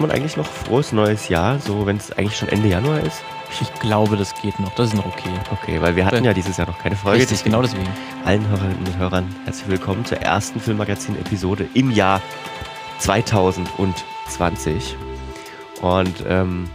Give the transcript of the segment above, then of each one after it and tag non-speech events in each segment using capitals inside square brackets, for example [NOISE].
sagt man eigentlich noch frohes neues Jahr, so wenn es eigentlich schon Ende Januar ist? Ich glaube, das geht noch. Das ist noch okay. Okay, weil wir hatten ja dieses Jahr noch keine Folge. Richtig, genau deswegen. Allen Hörerinnen und Hörern herzlich willkommen zur ersten Filmmagazin-Episode im Jahr 2020. Und ähm,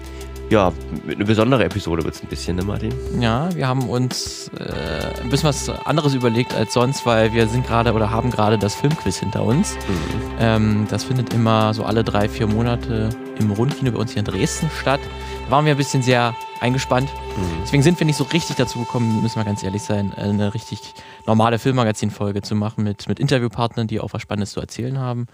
ja, eine besondere Episode wird es ein bisschen, ne Martin? Ja, wir haben uns äh, ein bisschen was anderes überlegt als sonst, weil wir sind gerade oder haben gerade das Filmquiz hinter uns. Mhm. Ähm, das findet immer so alle drei, vier Monate im Rundkino bei uns hier in Dresden statt. Da waren wir ein bisschen sehr eingespannt. Mhm. Deswegen sind wir nicht so richtig dazu gekommen, müssen wir ganz ehrlich sein, eine richtig normale Filmmagazin-Folge zu machen mit, mit Interviewpartnern, die auch was Spannendes zu erzählen haben.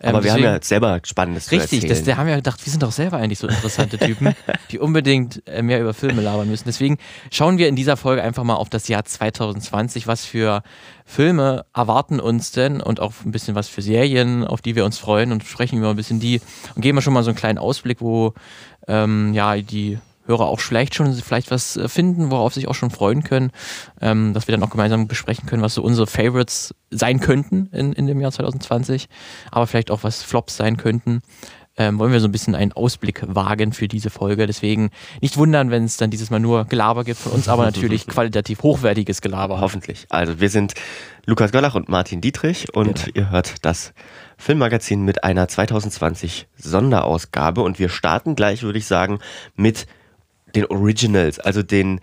Ähm, Aber wir deswegen, haben ja selber Spannendes richtig, zu erzählen. Richtig, da haben wir gedacht, wir sind doch selber eigentlich so interessante Typen, [LAUGHS] die unbedingt äh, mehr über Filme labern müssen. Deswegen schauen wir in dieser Folge einfach mal auf das Jahr 2020. Was für Filme erwarten uns denn und auch ein bisschen was für Serien, auf die wir uns freuen und sprechen über ein bisschen die und geben wir schon mal so einen kleinen Ausblick, wo ähm, ja die Hörer auch vielleicht schon vielleicht was äh, finden, worauf sie sich auch schon freuen können, ähm, dass wir dann auch gemeinsam besprechen können, was so unsere Favorites sein könnten in, in dem Jahr 2020, aber vielleicht auch was Flops sein könnten. Ähm, wollen wir so ein bisschen einen Ausblick wagen für diese Folge. Deswegen nicht wundern, wenn es dann dieses Mal nur Gelaber gibt von uns, aber [LAUGHS] natürlich qualitativ hochwertiges Gelaber. Hoffentlich. Also wir sind Lukas Göllach und Martin Dietrich und genau. ihr hört das Filmmagazin mit einer 2020 Sonderausgabe und wir starten gleich, würde ich sagen, mit den Originals, also den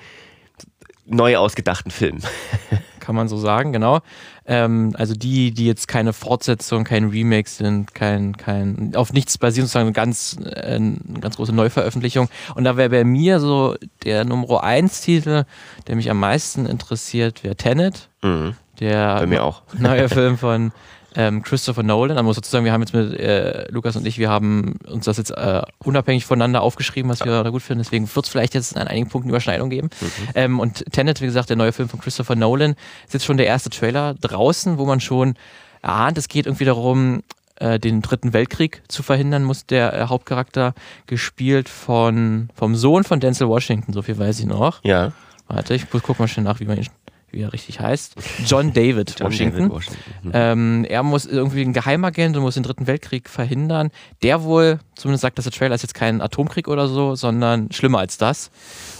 neu ausgedachten Film. [LAUGHS] Kann man so sagen, genau. Ähm, also die, die jetzt keine Fortsetzung, kein Remake sind, kein, kein, auf nichts basieren, sozusagen ganz, äh, eine ganz große Neuveröffentlichung. Und da wäre bei mir so der Nummer 1 Titel, der mich am meisten interessiert, wäre Tenet. Mhm. Der bei mir auch. neue Film von [LAUGHS] ähm, Christopher Nolan. Man muss dazu sagen, wir haben jetzt mit äh, Lukas und ich, wir haben uns das jetzt äh, unabhängig voneinander aufgeschrieben, was wir da gut finden. Deswegen wird es vielleicht jetzt an einigen Punkten Überschneidung geben. Mhm. Ähm, und Tenet, wie gesagt, der neue Film von Christopher Nolan, ist jetzt schon der erste Trailer draußen, wo man schon erahnt, es geht irgendwie darum, äh, den dritten Weltkrieg zu verhindern, muss der äh, Hauptcharakter gespielt von vom Sohn von Denzel Washington, so viel weiß ich noch. Ja. Warte, ich guck mal schnell nach, wie man ihn wie er richtig heißt, John David John Washington. David Washington. Mhm. Ähm, er muss irgendwie ein Geheimagent und muss den Dritten Weltkrieg verhindern. Der wohl, zumindest sagt das der Trailer, ist jetzt kein Atomkrieg oder so, sondern schlimmer als das.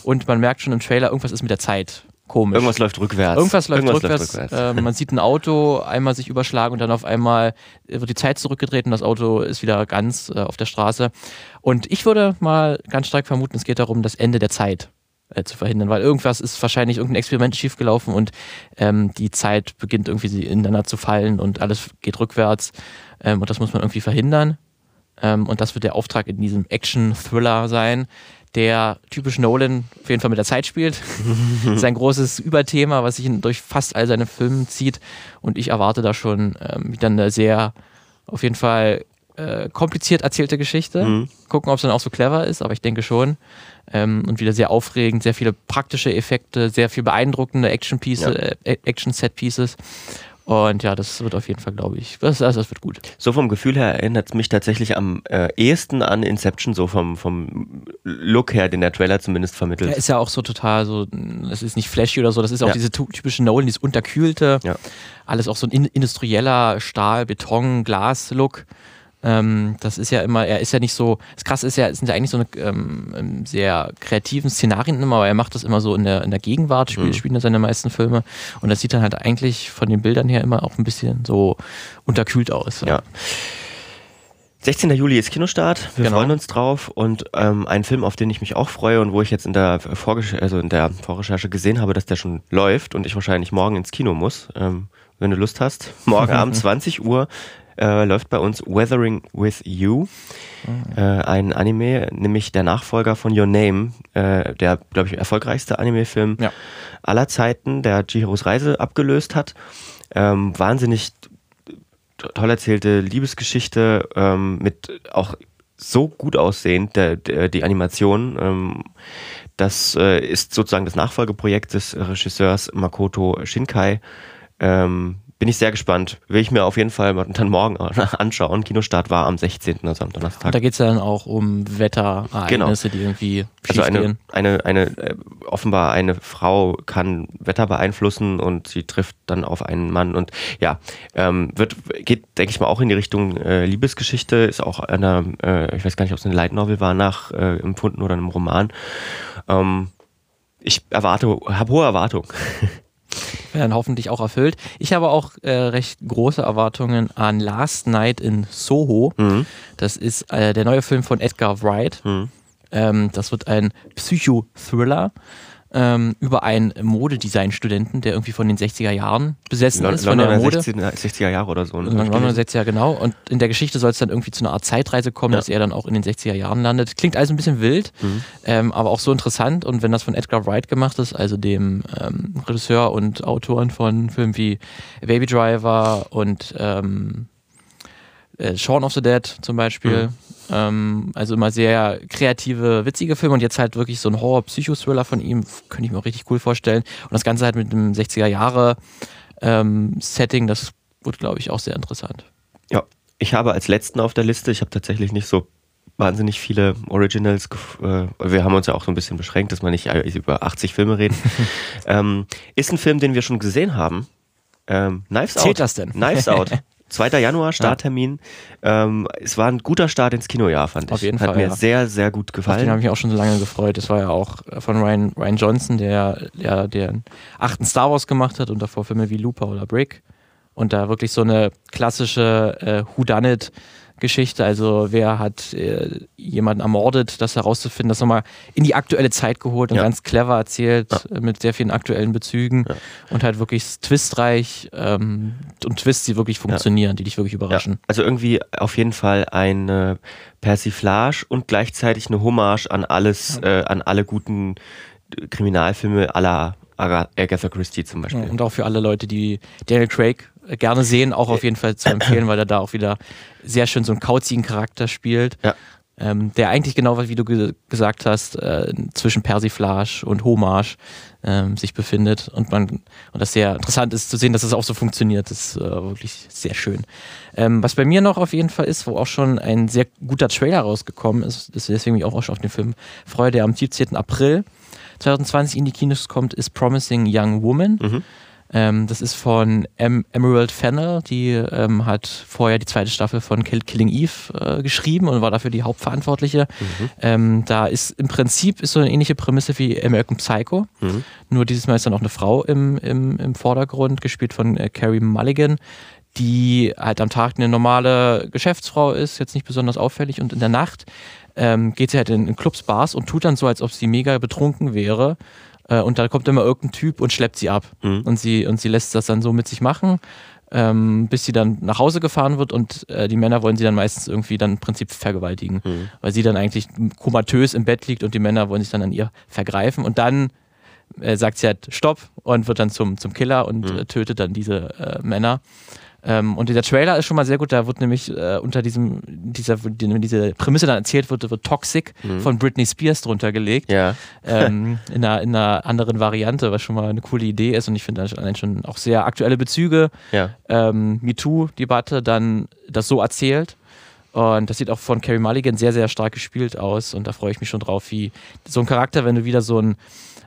Und man merkt schon im Trailer, irgendwas ist mit der Zeit komisch. Irgendwas läuft rückwärts. Irgendwas läuft Irgendwas rückwärts. Läuft rückwärts. Äh, man sieht ein Auto einmal sich überschlagen und dann auf einmal wird die Zeit zurückgedreht und das Auto ist wieder ganz äh, auf der Straße. Und ich würde mal ganz stark vermuten, es geht darum, das Ende der Zeit äh, zu verhindern, weil irgendwas ist wahrscheinlich irgendein Experiment schiefgelaufen und ähm, die Zeit beginnt irgendwie ineinander zu fallen und alles geht rückwärts ähm, und das muss man irgendwie verhindern. Ähm, und das wird der Auftrag in diesem Action-Thriller sein, der typisch Nolan auf jeden Fall mit der Zeit spielt. [LAUGHS] das ist ein großes Überthema, was sich durch fast all seine Filme zieht und ich erwarte da schon ähm, wieder eine sehr auf jeden Fall äh, kompliziert erzählte Geschichte. Mhm. Gucken, ob es dann auch so clever ist, aber ich denke schon. Ähm, und wieder sehr aufregend, sehr viele praktische Effekte, sehr viel beeindruckende Action-Pieces, ja. äh, Action-Set-Pieces. Und ja, das wird auf jeden Fall, glaube ich, das, das, wird gut. So vom Gefühl her erinnert es mich tatsächlich am äh, ehesten an Inception, so vom, vom Look her, den der Trailer zumindest vermittelt. Ja, ist ja auch so total so, es ist nicht flashy oder so, das ist auch ja. diese typische Nolan, dieses unterkühlte, ja. alles auch so ein industrieller Stahl, Beton, Glas-Look. Ähm, das ist ja immer, er ist ja nicht so, das krasse ist ja, es sind ja eigentlich so eine ähm, sehr kreativen Szenarien immer, aber er macht das immer so in der, in der Gegenwart, spielt, mhm. spielt er seine meisten Filme und das sieht dann halt eigentlich von den Bildern her immer auch ein bisschen so unterkühlt aus. Ja. 16. Juli ist Kinostart. Wir genau. freuen uns drauf und ähm, ein Film, auf den ich mich auch freue und wo ich jetzt in der, Vorgesch also in der Vorrecherche gesehen habe, dass der schon läuft und ich wahrscheinlich morgen ins Kino muss. Ähm, wenn du Lust hast, morgen [LAUGHS] Abend 20 Uhr äh, läuft bei uns Weathering with You, mhm. äh, ein Anime, nämlich der Nachfolger von Your Name, äh, der, glaube ich, erfolgreichste Anime-Film ja. aller Zeiten, der Chihiros Reise abgelöst hat. Ähm, wahnsinnig toll erzählte Liebesgeschichte ähm, mit auch so gut aussehend, der, der, die Animation. Ähm, das äh, ist sozusagen das Nachfolgeprojekt des Regisseurs Makoto Shinkai. Ähm, bin ich sehr gespannt. Will ich mir auf jeden Fall dann morgen anschauen. Kinostart war am 16., also am Donnerstag. Und da geht es dann auch um Wetterereignisse, genau. die irgendwie also eine, eine, eine, äh, offenbar eine Frau kann Wetter beeinflussen und sie trifft dann auf einen Mann und ja, ähm, wird, geht, denke ich mal, auch in die Richtung äh, Liebesgeschichte, ist auch einer, äh, ich weiß gar nicht, ob es eine Light Novel war, nach äh, empfunden oder einem Roman. Ähm, ich erwarte, habe hohe Erwartungen. [LAUGHS] werden hoffentlich auch erfüllt. Ich habe auch äh, recht große Erwartungen an Last Night in Soho. Mhm. Das ist äh, der neue Film von Edgar Wright. Mhm. Ähm, das wird ein Psycho-Thriller ähm, über einen Modedesign-Studenten, der irgendwie von den 60er Jahren besessen L ist, von der Mode. 60, 60er Jahre oder so. Ne? London 60er, genau. Und in der Geschichte soll es dann irgendwie zu einer Art Zeitreise kommen, ja. dass er dann auch in den 60er Jahren landet. Klingt also ein bisschen wild, mhm. ähm, aber auch so interessant. Und wenn das von Edgar Wright gemacht ist, also dem ähm, Regisseur und Autoren von Filmen wie Baby Driver und ähm, äh, Shaun of the Dead zum Beispiel, mhm. Ähm, also immer sehr kreative, witzige Filme und jetzt halt wirklich so ein Horror-Psycho-Thriller von ihm, könnte ich mir auch richtig cool vorstellen. Und das Ganze halt mit einem 60er-Jahre-Setting, ähm, das wird, glaube ich, auch sehr interessant. Ja, ich habe als letzten auf der Liste, ich habe tatsächlich nicht so wahnsinnig viele Originals. Äh, wir haben uns ja auch so ein bisschen beschränkt, dass wir nicht über 80 Filme reden. [LAUGHS] ähm, ist ein Film, den wir schon gesehen haben. Ähm, Knives Zählt Out. das denn? Knives Out. [LAUGHS] 2. Januar, Starttermin. Ja. Ähm, es war ein guter Start ins Kinojahr, fand ich. Auf jeden Fall. Hat mir ja. sehr, sehr gut gefallen. Auf den habe ich mich auch schon so lange gefreut. Das war ja auch von Ryan, Ryan Johnson, der, der den achten Star Wars gemacht hat und davor Filme wie Looper oder Brick. Und da wirklich so eine klassische äh, Whodunit- Geschichte, also wer hat äh, jemanden ermordet, das herauszufinden, das nochmal in die aktuelle Zeit geholt und ja. ganz clever erzählt, ja. Äh, mit sehr vielen aktuellen Bezügen ja. und halt wirklich twistreich ähm, und Twists, die wirklich funktionieren, die dich wirklich überraschen. Also irgendwie auf jeden Fall eine Persiflage und gleichzeitig eine Hommage an alles, äh, an alle guten Kriminalfilme aller Agatha Christie zum Beispiel. und auch für alle Leute, die Daniel Craig gerne sehen, auch auf jeden Fall zu empfehlen, weil er da auch wieder sehr schön so einen kauzigen Charakter spielt. Ja. Ähm, der eigentlich genau, wie du ge gesagt hast, äh, zwischen Persiflage und Hommage ähm, sich befindet und man und das sehr interessant ist zu sehen, dass das auch so funktioniert. Das ist äh, wirklich sehr schön. Ähm, was bei mir noch auf jeden Fall ist, wo auch schon ein sehr guter Trailer rausgekommen ist, ist deswegen mich auch schon auf den Film freue, der am 17. April 2020 in die Kinos kommt, ist Promising Young Woman. Mhm. Ähm, das ist von em Emerald Fennel, die ähm, hat vorher die zweite Staffel von Kill Killing Eve äh, geschrieben und war dafür die Hauptverantwortliche. Mhm. Ähm, da ist im Prinzip ist so eine ähnliche Prämisse wie American Psycho. Mhm. Nur dieses Mal ist dann auch eine Frau im, im, im Vordergrund, gespielt von äh, Carrie Mulligan, die halt am Tag eine normale Geschäftsfrau ist, jetzt nicht besonders auffällig und in der Nacht ähm, geht sie halt in, in Clubs, Bars und tut dann so, als ob sie mega betrunken wäre äh, und da kommt immer irgendein Typ und schleppt sie ab. Mhm. Und, sie, und sie lässt das dann so mit sich machen, ähm, bis sie dann nach Hause gefahren wird und äh, die Männer wollen sie dann meistens irgendwie dann im Prinzip vergewaltigen. Mhm. Weil sie dann eigentlich komatös im Bett liegt und die Männer wollen sich dann an ihr vergreifen. Und dann äh, sagt sie halt Stopp und wird dann zum, zum Killer und mhm. Äh, tötet dann diese äh, Männer. Ähm, und dieser Trailer ist schon mal sehr gut. Da wird nämlich äh, unter diesem, dieser, die, diese Prämisse dann erzählt wird, wird Toxic mhm. von Britney Spears drunter gelegt. Ja. Ähm, [LAUGHS] in, einer, in einer anderen Variante, was schon mal eine coole Idee ist. Und ich finde allein schon auch sehr aktuelle Bezüge. Ja. Ähm, MeToo-Debatte dann das so erzählt. Und das sieht auch von Carrie Mulligan sehr, sehr stark gespielt aus. Und da freue ich mich schon drauf, wie so ein Charakter, wenn du wieder so ein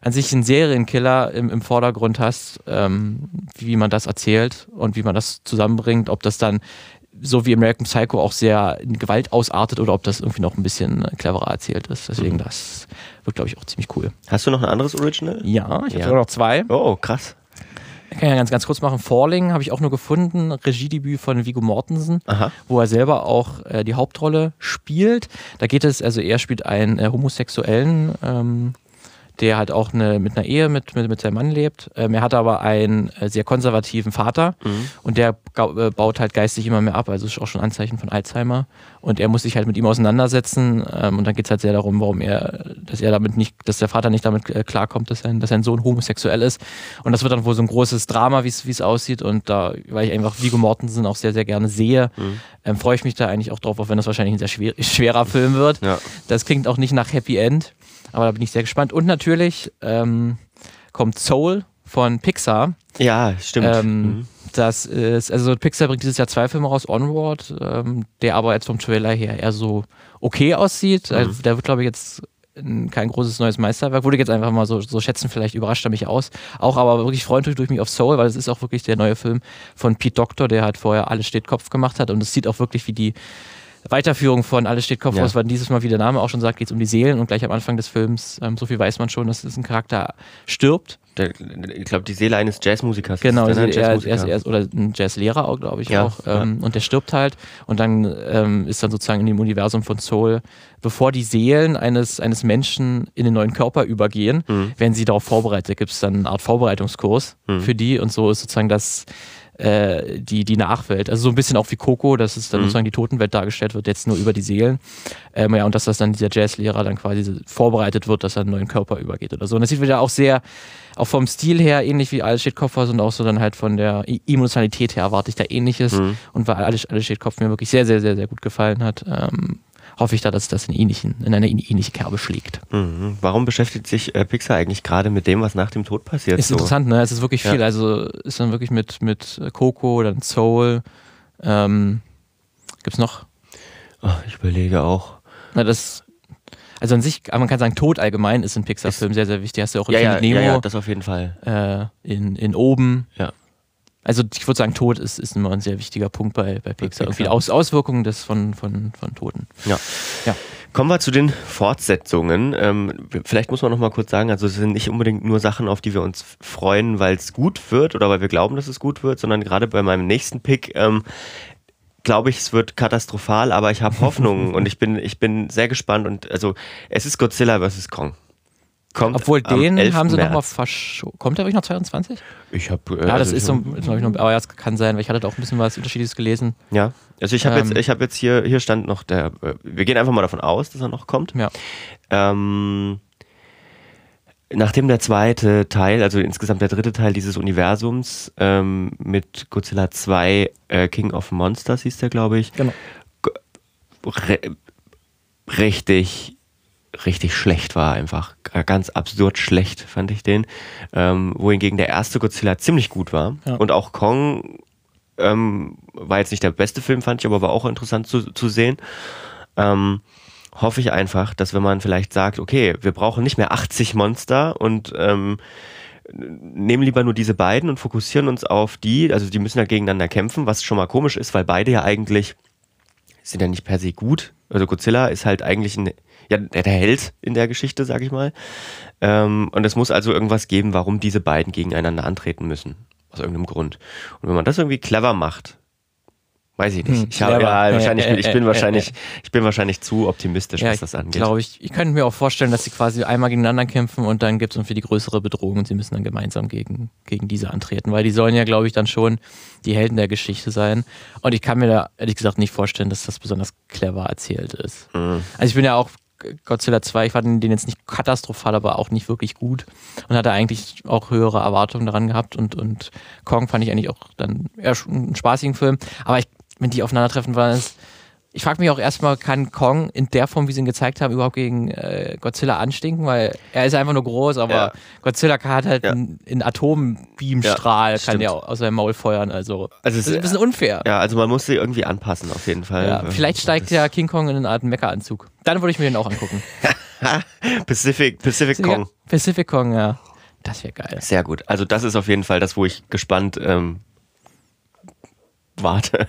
an sich einen Serienkiller im, im Vordergrund hast, ähm, wie man das erzählt und wie man das zusammenbringt, ob das dann so wie American Psycho auch sehr in Gewalt ausartet oder ob das irgendwie noch ein bisschen cleverer erzählt ist. Deswegen, mhm. das wird, glaube ich, auch ziemlich cool. Hast du noch ein anderes Original? Ja, ich habe ja. sogar noch zwei. Oh, krass. Ich kann ja ganz, ganz kurz machen. Falling habe ich auch nur gefunden, Regiedebüt von Vigo Mortensen, Aha. wo er selber auch äh, die Hauptrolle spielt. Da geht es, also er spielt einen äh, homosexuellen ähm, der halt auch eine, mit einer Ehe mit, mit, mit seinem Mann lebt. Ähm, er hat aber einen äh, sehr konservativen Vater mhm. und der äh, baut halt geistig immer mehr ab. Also ist auch schon Anzeichen von Alzheimer. Und er muss sich halt mit ihm auseinandersetzen. Ähm, und dann geht es halt sehr darum, warum er, dass er damit nicht, dass der Vater nicht damit äh, klarkommt, dass sein, dass sein Sohn homosexuell ist. Und das wird dann wohl so ein großes Drama, wie es aussieht. Und da, weil ich einfach Vigo Mortensen auch sehr, sehr gerne sehe, mhm. ähm, freue ich mich da eigentlich auch drauf, auch wenn das wahrscheinlich ein sehr schwer, [LAUGHS] schwerer Film wird. Ja. Das klingt auch nicht nach Happy End. Aber da bin ich sehr gespannt. Und natürlich ähm, kommt Soul von Pixar. Ja, stimmt. Ähm, mhm. Das ist, also Pixar bringt dieses Jahr zwei Filme raus, Onward, ähm, der aber jetzt vom Trailer her eher so okay aussieht. Mhm. Also, der wird, glaube ich, jetzt kein großes neues Meisterwerk. Würde ich jetzt einfach mal so, so schätzen, vielleicht überrascht er mich aus. Auch aber wirklich freundlich durch mich auf Soul, weil es ist auch wirklich der neue Film von Pete Doctor, der halt vorher Alles steht Kopf gemacht hat. Und es sieht auch wirklich wie die Weiterführung von Alles steht Kopf ja. aus, weil dieses Mal, wie der Name auch schon sagt, geht es um die Seelen und gleich am Anfang des Films, ähm, so viel weiß man schon, dass es ein Charakter stirbt. Der, ich glaube, die Seele eines Jazzmusikers. Genau, ist er, er, er, oder ein Jazzlehrer auch, glaube ich ja, auch. Ähm, ja. Und der stirbt halt und dann ähm, ist dann sozusagen in dem Universum von Soul, bevor die Seelen eines, eines Menschen in den neuen Körper übergehen, mhm. werden sie darauf vorbereitet. Da gibt es dann eine Art Vorbereitungskurs mhm. für die und so ist sozusagen das äh, die, die Nachwelt. Also so ein bisschen auch wie Coco, dass es dann mhm. sozusagen die Totenwelt dargestellt wird, jetzt nur über die Seelen. Ähm, ja, und dass das dann dieser Jazzlehrer dann quasi vorbereitet wird, dass er einen neuen Körper übergeht oder so. Und das sieht wieder auch sehr, auch vom Stil her ähnlich wie Alles steht Kopf aus und auch so dann halt von der Emotionalität her erwarte ich da ähnliches. Mhm. Und weil Alles, Alles steht Kopf mir wirklich sehr, sehr, sehr, sehr gut gefallen hat, ähm, hoffe ich da, dass das in, ähnlichen, in eine ähnliche Kerbe schlägt. Mhm. Warum beschäftigt sich äh, Pixar eigentlich gerade mit dem, was nach dem Tod passiert? Ist so? interessant, ne? Es ist wirklich viel. Ja. Also ist dann wirklich mit, mit Coco, dann Soul. Ähm, es noch? Oh, ich überlege auch. Na, das also an sich, man kann sagen, Tod allgemein ist in Pixar-Filmen sehr, sehr wichtig. Hast du auch in ja, ja, Nemo. Ja, ja, das auf jeden Fall. Äh, in, in Oben. Ja. Also ich würde sagen, Tod ist, ist immer ein sehr wichtiger Punkt bei, bei Pixar. Irgendwie Aus, Auswirkungen des, von, von, von Toten. Ja. ja. Kommen wir zu den Fortsetzungen. Ähm, vielleicht muss man noch mal kurz sagen, also es sind nicht unbedingt nur Sachen, auf die wir uns freuen, weil es gut wird oder weil wir glauben, dass es gut wird, sondern gerade bei meinem nächsten Pick ähm, glaube ich, es wird katastrophal, aber ich habe Hoffnung [LAUGHS] und ich bin, ich bin sehr gespannt und also es ist Godzilla vs. Kong. Kommt Obwohl den haben sie nochmal verschoben. Kommt der wirklich noch 22? Ich habe. Äh, ja, das also ist so. Ist noch, aber ja, es kann sein, weil ich hatte auch ein bisschen was Unterschiedliches gelesen. Ja, also ich habe ähm, jetzt, ich habe jetzt hier, hier stand noch der. Äh, wir gehen einfach mal davon aus, dass er noch kommt. Ja. Ähm, nachdem der zweite Teil, also insgesamt der dritte Teil dieses Universums ähm, mit Godzilla 2 äh, King of Monsters hieß der, glaube ich. Genau. richtig richtig schlecht war, einfach ganz absurd schlecht fand ich den. Ähm, wohingegen der erste Godzilla ziemlich gut war ja. und auch Kong ähm, war jetzt nicht der beste Film, fand ich, aber war auch interessant zu, zu sehen. Ähm, hoffe ich einfach, dass wenn man vielleicht sagt, okay, wir brauchen nicht mehr 80 Monster und ähm, nehmen lieber nur diese beiden und fokussieren uns auf die, also die müssen ja gegeneinander kämpfen, was schon mal komisch ist, weil beide ja eigentlich sind ja nicht per se gut. Also Godzilla ist halt eigentlich ein ja, der Held in der Geschichte, sag ich mal. Ähm, und es muss also irgendwas geben, warum diese beiden gegeneinander antreten müssen. Aus irgendeinem Grund. Und wenn man das irgendwie clever macht, Weiß ich nicht. Ich, hab, ja, wahrscheinlich, äh, äh, ich bin äh, wahrscheinlich, ich bin wahrscheinlich zu optimistisch, ja, was das angeht. Glaube ich. Ich könnte mir auch vorstellen, dass sie quasi einmal gegeneinander kämpfen und dann gibt es irgendwie die größere Bedrohung und sie müssen dann gemeinsam gegen, gegen diese antreten, weil die sollen ja, glaube ich, dann schon die Helden der Geschichte sein. Und ich kann mir da ehrlich gesagt nicht vorstellen, dass das besonders clever erzählt ist. Mhm. Also ich bin ja auch Godzilla 2, ich fand den jetzt nicht katastrophal, aber auch nicht wirklich gut und hatte eigentlich auch höhere Erwartungen daran gehabt und, und Kong fand ich eigentlich auch dann eher einen spaßigen Film, aber ich, wenn die aufeinandertreffen waren, ist, ich frage mich auch erstmal, kann Kong in der Form, wie sie ihn gezeigt haben, überhaupt gegen äh, Godzilla anstinken? Weil er ist einfach nur groß, aber ja. Godzilla hat halt ja. einen, einen Atombeamstrahl, ja, kann der aus seinem Maul feuern. Also, also das ist ein bisschen unfair. Ja, also man muss sie irgendwie anpassen, auf jeden Fall. Ja, vielleicht steigt ja King Kong in eine Art Mecha-Anzug. Dann würde ich mir den auch angucken. [LAUGHS] Pacific, Pacific Kong. Pacific Kong, ja. Das wäre geil. Sehr gut. Also das ist auf jeden Fall das, wo ich gespannt ähm, warte.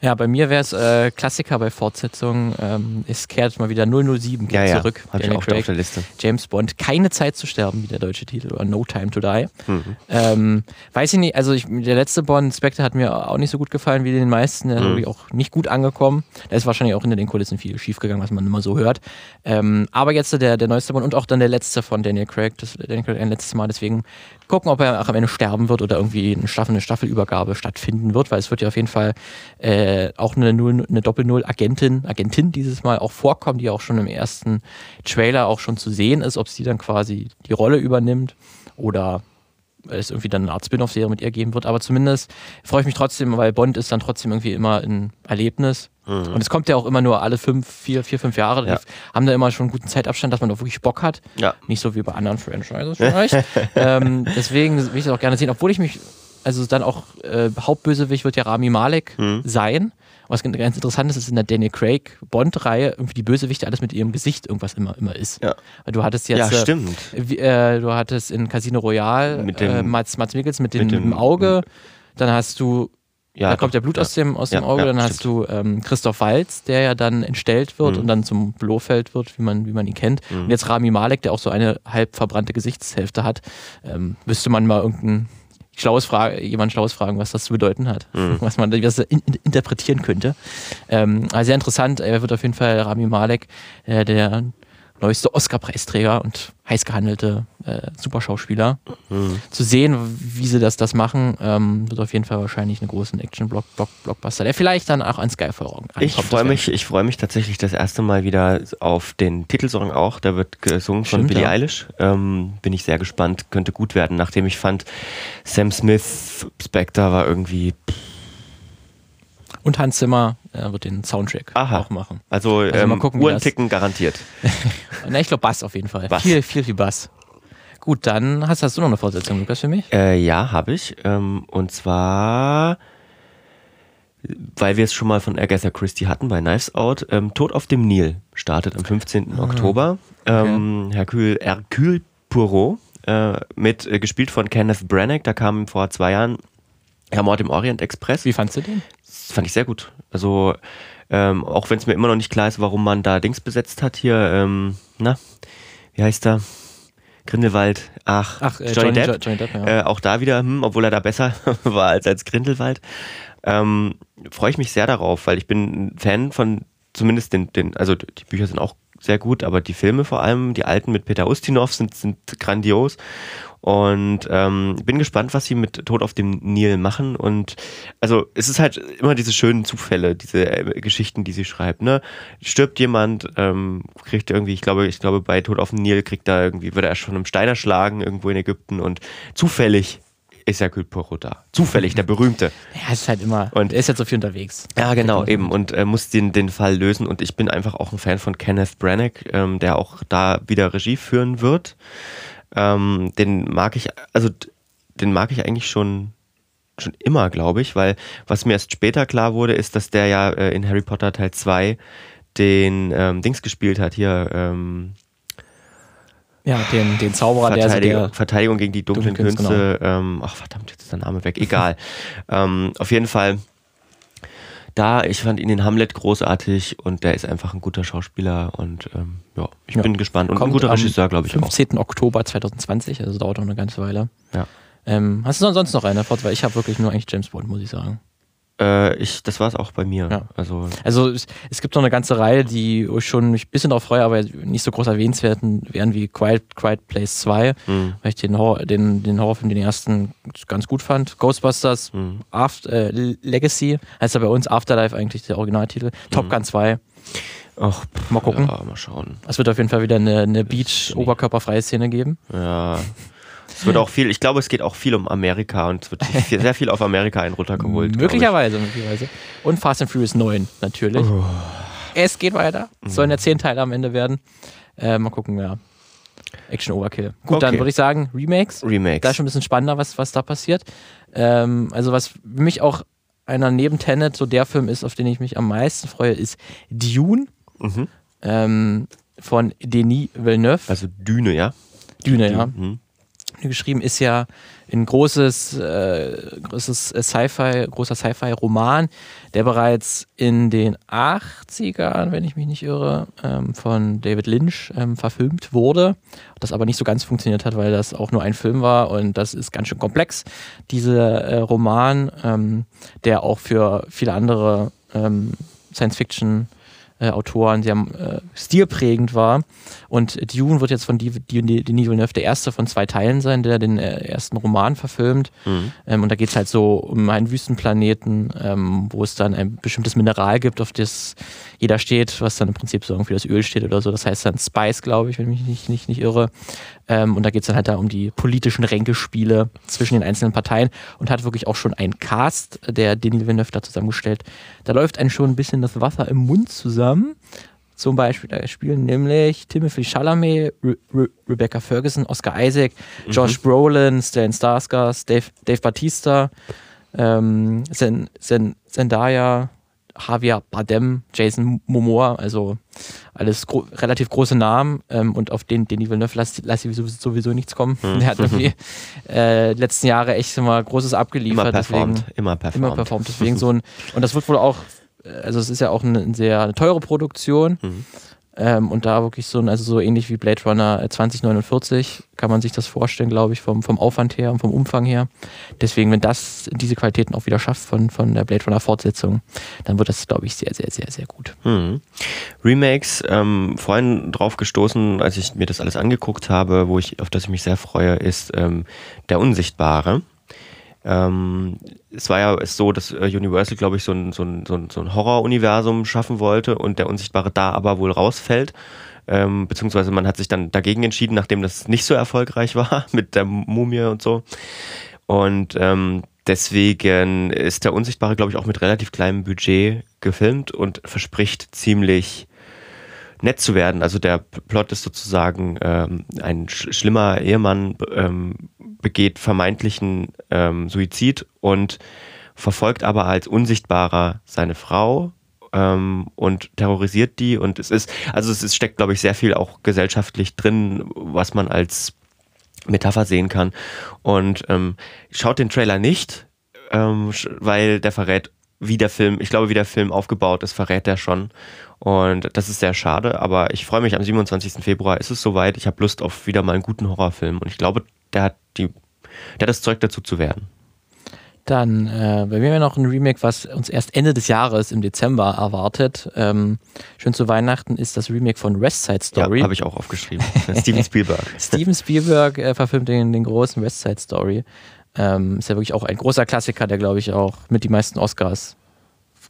Ja, bei mir wäre es äh, Klassiker bei Fortsetzungen. Ähm, es kehrt mal wieder 007 ja, ja. zurück. Hab ich auch Craig, auf der Liste. James Bond, keine Zeit zu sterben, wie der deutsche Titel, oder No Time to Die. Mhm. Ähm, weiß ich nicht, also ich, der letzte Bond, Spectre, hat mir auch nicht so gut gefallen wie den meisten. Der mhm. ist auch nicht gut angekommen. Da ist wahrscheinlich auch hinter den Kulissen viel schiefgegangen, was man immer so hört. Ähm, aber jetzt der, der neueste Bond und auch dann der letzte von Daniel Craig, das Daniel Craig ein letztes Mal, deswegen gucken, ob er auch am Ende sterben wird oder irgendwie eine, Staffel, eine Staffelübergabe stattfinden wird, weil es wird ja auf jeden Fall äh, auch eine, Null, eine Doppel-Null-Agentin Agentin dieses Mal auch vorkommen, die auch schon im ersten Trailer auch schon zu sehen ist, ob sie dann quasi die Rolle übernimmt oder es irgendwie dann eine Art Spin-off-Serie mit ihr geben wird. Aber zumindest freue ich mich trotzdem, weil Bond ist dann trotzdem irgendwie immer ein Erlebnis. Mhm. Und es kommt ja auch immer nur alle fünf, vier, vier, fünf Jahre. Ja. Haben da immer schon einen guten Zeitabstand, dass man auch wirklich Bock hat. Ja. Nicht so wie bei anderen Franchises vielleicht. [LAUGHS] ähm, deswegen will ich das auch gerne sehen, obwohl ich mich, also dann auch äh, Hauptbösewicht wird ja Rami Malek mhm. sein. Was ganz interessant ist, ist in der Daniel Craig Bond-Reihe irgendwie die Bösewichte alles mit ihrem Gesicht irgendwas immer, immer ist. Ja. Du hattest jetzt. Ja, stimmt. Äh, äh, du hattest in Casino Royale mit dem, äh, Mats, Mats Mikkels mit, dem, mit dem Auge. Dann hast du ja, da kommt ja Blut ja. aus dem, aus dem Auge. Dann hast du ähm, Christoph Walz, der ja dann entstellt wird mhm. und dann zum Blofeld wird, wie man, wie man ihn kennt. Mhm. Und jetzt Rami Malek, der auch so eine halb verbrannte Gesichtshälfte hat. Ähm, müsste man mal irgendein schlaues Frage, jemand schlaues fragen, was das zu bedeuten hat, mhm. [LAUGHS] was man was in, in, interpretieren könnte. Ähm, also sehr interessant. Er wird auf jeden Fall Rami Malek, äh, der neueste Oscar-Preisträger und heiß gehandelte äh, Superschauspieler. Mhm. Zu sehen, wie sie das, das machen, ähm, wird auf jeden Fall wahrscheinlich einen großen Action-Blockbuster, der vielleicht dann auch an Skyfall ankommt. Ich freue mich, ich mich tatsächlich das erste Mal wieder auf den Titelsong auch. Der wird gesungen von Stimmt, Billie ja. Eilish. Ähm, bin ich sehr gespannt. Könnte gut werden, nachdem ich fand, Sam Smith, Spectre war irgendwie. Pff, und Hans Zimmer äh, wird den Soundtrack Aha. auch machen. Also, also ähm, mal gucken, Uhrenticken garantiert. [LAUGHS] Na, ich glaube Bass auf jeden Fall. Bass. Viel, viel, viel Bass. Gut, dann hast, hast du noch eine Fortsetzung, Lukas, für mich? Äh, ja, habe ich. Ähm, und zwar, weil wir es schon mal von Agatha Christie hatten bei Knives Out, ähm, Tod auf dem Nil startet am 15. Ah, Oktober. Ähm, Hercule, Hercule Poirot, äh, mit, äh, gespielt von Kenneth Branagh, da kam vor zwei Jahren Herr Mord im Orient Express. Wie fandst du den? Das fand ich sehr gut. Also, ähm, auch wenn es mir immer noch nicht klar ist, warum man da Dings besetzt hat hier, ähm, na, wie heißt er? Grindelwald, ach, ach äh, Johnny, Johnny, Depp, Johnny Depp ja. äh, auch da wieder, hm, obwohl er da besser [LAUGHS] war als als Grindelwald, ähm, freue ich mich sehr darauf, weil ich bin ein Fan von zumindest den, den, also die Bücher sind auch sehr gut, aber die Filme vor allem, die alten mit Peter Ustinov sind, sind grandios und ähm, bin gespannt, was sie mit Tod auf dem Nil machen. Und also es ist halt immer diese schönen Zufälle, diese äh, Geschichten, die sie schreibt. Ne? Stirbt jemand, ähm, kriegt irgendwie, ich glaube, ich glaube, bei Tod auf dem Nil kriegt er irgendwie, wird er schon im Stein erschlagen irgendwo in Ägypten und zufällig ist ja Poirot da. Zufällig, der berühmte. Ja, ist halt immer. Und er ist jetzt so viel unterwegs. Ja, genau, eben. Und äh, muss den, den Fall lösen. Und ich bin einfach auch ein Fan von Kenneth Branagh, ähm, der auch da wieder Regie führen wird. Ähm, den mag ich, also den mag ich eigentlich schon schon immer, glaube ich, weil was mir erst später klar wurde, ist, dass der ja äh, in Harry Potter Teil 2 den ähm, Dings gespielt hat, hier ähm, ja, den, den Zauberer, Verteidigung, der, Verteidigung gegen die dunklen, dunklen Künste. Genau. Ähm, ach, verdammt, jetzt ist der Name weg. Egal. [LAUGHS] ähm, auf jeden Fall da, ich fand ihn in Hamlet großartig und der ist einfach ein guter Schauspieler und ähm, ja, ich ja. bin gespannt. Und Kommt ein guter Regisseur, glaube ich 15. auch. Oktober 2020, also dauert noch eine ganze Weile. Ja. Ähm, hast du sonst noch eine? Weil ich habe wirklich nur eigentlich James Bond, muss ich sagen. Äh, ich, das war es auch bei mir. Ja. Also, also es, es, gibt noch eine ganze Reihe, die ich schon mich ein bisschen darauf freue, aber nicht so groß erwähnenswert wären wie Quiet, Quiet Place 2, mhm. weil ich den, Horror, den, den Horrorfilm, den ersten, ganz gut fand. Ghostbusters, mhm. After, äh, Legacy, heißt ja bei uns Afterlife eigentlich der Originaltitel. Mhm. Top Gun 2. Ach, mal gucken. Ja, mal schauen. Es wird auf jeden Fall wieder eine, eine Beach-Oberkörperfreie Szene geben. Ja. Es wird auch viel, ich glaube, es geht auch viel um Amerika und es wird sehr viel auf Amerika ein runtergeholt. möglicherweise, möglicherweise. Und Fast and Furious 9, natürlich. Oh. Es geht weiter. Es sollen ja mhm. zehn Teile am Ende werden. Äh, mal gucken, ja. Action Overkill. Gut, okay. dann würde ich sagen, Remakes. Remakes. Da ist schon ein bisschen spannender, was, was da passiert. Ähm, also, was für mich auch einer neben Tenet so der Film ist, auf den ich mich am meisten freue, ist Dune. Mhm. Ähm, von Denis Villeneuve. Also Düne, ja? Düne, ja. Mhm geschrieben, ist ja ein großes, äh, großes Sci-Fi, großer Sci-Fi-Roman, der bereits in den 80ern, wenn ich mich nicht irre, ähm, von David Lynch ähm, verfilmt wurde. Das aber nicht so ganz funktioniert hat, weil das auch nur ein Film war und das ist ganz schön komplex. Dieser äh, Roman, ähm, der auch für viele andere ähm, Science-Fiction äh, Autoren sehr äh, stilprägend war. Und Dune wird jetzt von Denis Villeneuve der erste von zwei Teilen sein, der den äh, ersten Roman verfilmt. Mhm. Ähm, und da geht es halt so um einen Wüstenplaneten, ähm, wo es dann ein bestimmtes Mineral gibt, auf das jeder steht, was dann im Prinzip so irgendwie das Öl steht oder so. Das heißt dann Spice, glaube ich, wenn ich mich nicht, nicht, nicht irre. Ähm, und da geht es dann halt da um die politischen Ränkespiele zwischen den einzelnen Parteien und hat wirklich auch schon einen Cast, der Denis Villeneuve da zusammengestellt. Da läuft einem schon ein bisschen das Wasser im Mund zusammen. Zum Beispiel, da spielen nämlich Timothy Chalamet, Re Re Rebecca Ferguson, Oscar Isaac, mhm. Josh Brolin, Stan Starscars, Dave, Dave Batista, ähm, Zendaya, Javier Bardem, Jason Momoa, also alles gro relativ große Namen ähm, und auf den Denis Villeneuve lasse lass ich sowieso nichts kommen. Hm. [LAUGHS] Der hat irgendwie äh, letzten Jahre echt immer Großes abgeliefert. Immer performt, deswegen, immer performt. Immer performt, deswegen so ein, und das wird wohl auch, also es ist ja auch eine, eine sehr eine teure Produktion. Mhm. Ähm, und da wirklich so, also so ähnlich wie Blade Runner 2049 kann man sich das vorstellen, glaube ich, vom, vom Aufwand her und vom Umfang her. Deswegen, wenn das diese Qualitäten auch wieder schafft von, von der Blade Runner Fortsetzung, dann wird das, glaube ich, sehr, sehr, sehr, sehr gut. Mhm. Remakes, ähm, vorhin drauf gestoßen, als ich mir das alles angeguckt habe, wo ich, auf das ich mich sehr freue, ist ähm, Der Unsichtbare. Ähm, es war ja so, dass äh, Universal, glaube ich, so ein, so ein, so ein, Horror-Universum schaffen wollte und der Unsichtbare da aber wohl rausfällt. Ähm, beziehungsweise man hat sich dann dagegen entschieden, nachdem das nicht so erfolgreich [LAUGHS] war mit der Mumie und so. Und ähm, deswegen ist der Unsichtbare, glaube ich, auch mit relativ kleinem Budget gefilmt und verspricht ziemlich nett zu werden. Also der Plot ist sozusagen ähm, ein sch schlimmer Ehemann ähm, begeht vermeintlichen ähm, Suizid und verfolgt aber als Unsichtbarer seine Frau ähm, und terrorisiert die. Und es ist, also es ist, steckt, glaube ich, sehr viel auch gesellschaftlich drin, was man als Metapher sehen kann. Und ähm, schaut den Trailer nicht, ähm, weil der verrät, wie der Film, ich glaube, wie der Film aufgebaut ist, verrät er schon. Und das ist sehr schade, aber ich freue mich, am 27. Februar ist es soweit. Ich habe Lust auf wieder mal einen guten Horrorfilm und ich glaube, der hat, die, der hat das Zeug dazu zu werden. Dann, äh, wir haben ja noch ein Remake, was uns erst Ende des Jahres im Dezember erwartet. Ähm, schön zu Weihnachten ist das Remake von West Side Story. Ja, habe ich auch aufgeschrieben. [LAUGHS] Steven Spielberg. [LAUGHS] Steven Spielberg äh, verfilmt den, den großen West Side Story. Ähm, ist ja wirklich auch ein großer Klassiker, der, glaube ich, auch mit die meisten Oscars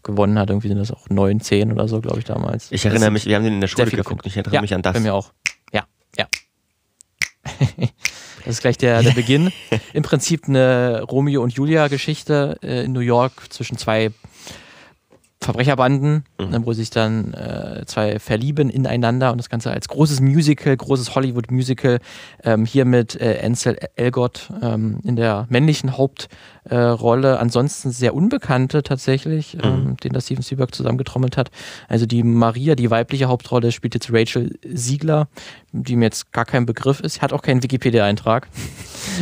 gewonnen hat. Irgendwie sind das auch neun, zehn oder so, glaube ich, damals. Ich erinnere mich, wir haben den in der Schule geguckt. Ich erinnere ja, mich an das. Bei mir auch. Ja, ja. [LAUGHS] das ist gleich der, der Beginn. [LAUGHS] Im Prinzip eine Romeo und Julia Geschichte äh, in New York zwischen zwei Verbrecherbanden, mhm. Ne, wo sich dann äh, zwei verlieben ineinander und das Ganze als großes Musical, großes Hollywood-Musical, ähm, hier mit äh, Ansel Elgott ähm, in der männlichen Hauptrolle, äh, ansonsten sehr unbekannte tatsächlich, mhm. ähm, den das Steven Spielberg zusammengetrommelt hat. Also die Maria, die weibliche Hauptrolle, spielt jetzt Rachel Siegler, die mir jetzt gar kein Begriff ist, hat auch keinen Wikipedia-Eintrag.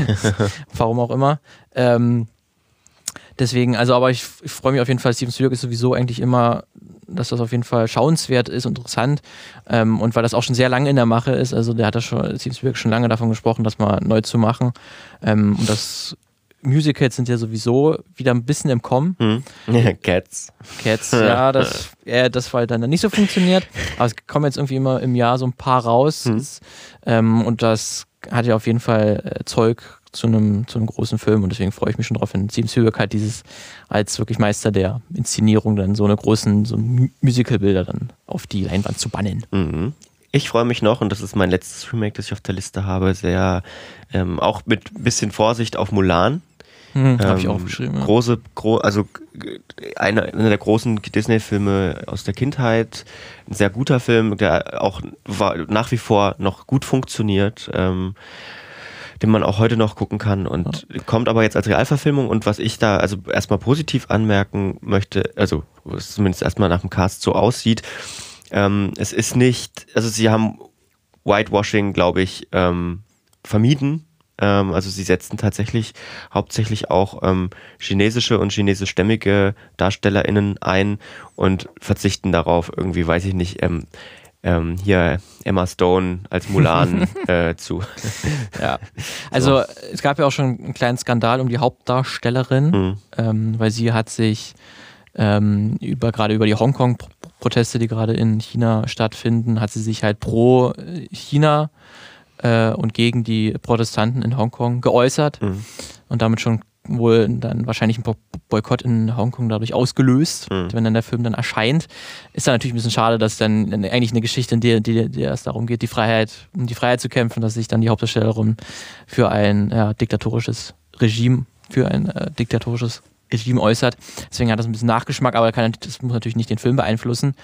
[LAUGHS] Warum auch immer. Ähm, Deswegen, also, aber ich, ich freue mich auf jeden Fall. Steven Spielberg ist sowieso eigentlich immer, dass das auf jeden Fall schauenswert ist, interessant. Ähm, und weil das auch schon sehr lange in der Mache ist, also der hat das schon, Steven Spielberg schon lange davon gesprochen, das mal neu zu machen. Ähm, und das Musicals sind ja sowieso wieder ein bisschen im Kommen. Hm. Cats. Cats, [LAUGHS] ja, das, ja, das war dann nicht so funktioniert. Aber es kommen jetzt irgendwie immer im Jahr so ein paar raus. Hm. Ähm, und das hat ja auf jeden Fall äh, Zeug zu einem, zu einem großen Film und deswegen freue ich mich schon drauf, wenn Steven Spielberg halt dieses als wirklich Meister der Inszenierung dann so eine großen so Musicalbilder dann auf die Leinwand zu bannen. Mhm. Ich freue mich noch, und das ist mein letztes Remake, das ich auf der Liste habe, sehr ähm, auch mit ein bisschen Vorsicht auf Mulan. Hm, Habe ich auch geschrieben. Ja. Große, gro also einer, einer der großen Disney-Filme aus der Kindheit. Ein sehr guter Film, der auch war, nach wie vor noch gut funktioniert. Ähm, den man auch heute noch gucken kann und ja. kommt aber jetzt als Realverfilmung und was ich da also erstmal positiv anmerken möchte, also was zumindest erstmal nach dem Cast so aussieht, ähm, es ist nicht, also sie haben Whitewashing, glaube ich, ähm, vermieden. Ähm, also sie setzen tatsächlich hauptsächlich auch ähm, chinesische und chinesischstämmige DarstellerInnen ein und verzichten darauf, irgendwie, weiß ich nicht, ähm, hier Emma Stone als Mulan [LAUGHS] äh, zu. [LAUGHS] ja, [LAUGHS] also so. es gab ja auch schon einen kleinen Skandal um die Hauptdarstellerin, mhm. ähm, weil sie hat sich ähm, über gerade über die Hongkong-Proteste, die gerade in China stattfinden, hat sie sich halt pro China äh, und gegen die Protestanten in Hongkong geäußert mhm. und damit schon wohl dann wahrscheinlich ein Boykott in Hongkong dadurch ausgelöst, mhm. wenn dann der Film dann erscheint. Ist dann natürlich ein bisschen schade, dass dann eigentlich eine Geschichte, in der, die, die es darum geht, die Freiheit, um die Freiheit zu kämpfen, dass sich dann die Hauptdarstellerin für ein ja, diktatorisches Regime, für ein äh, diktatorisches Regime äußert. Deswegen hat das ein bisschen Nachgeschmack, aber das muss natürlich nicht den Film beeinflussen.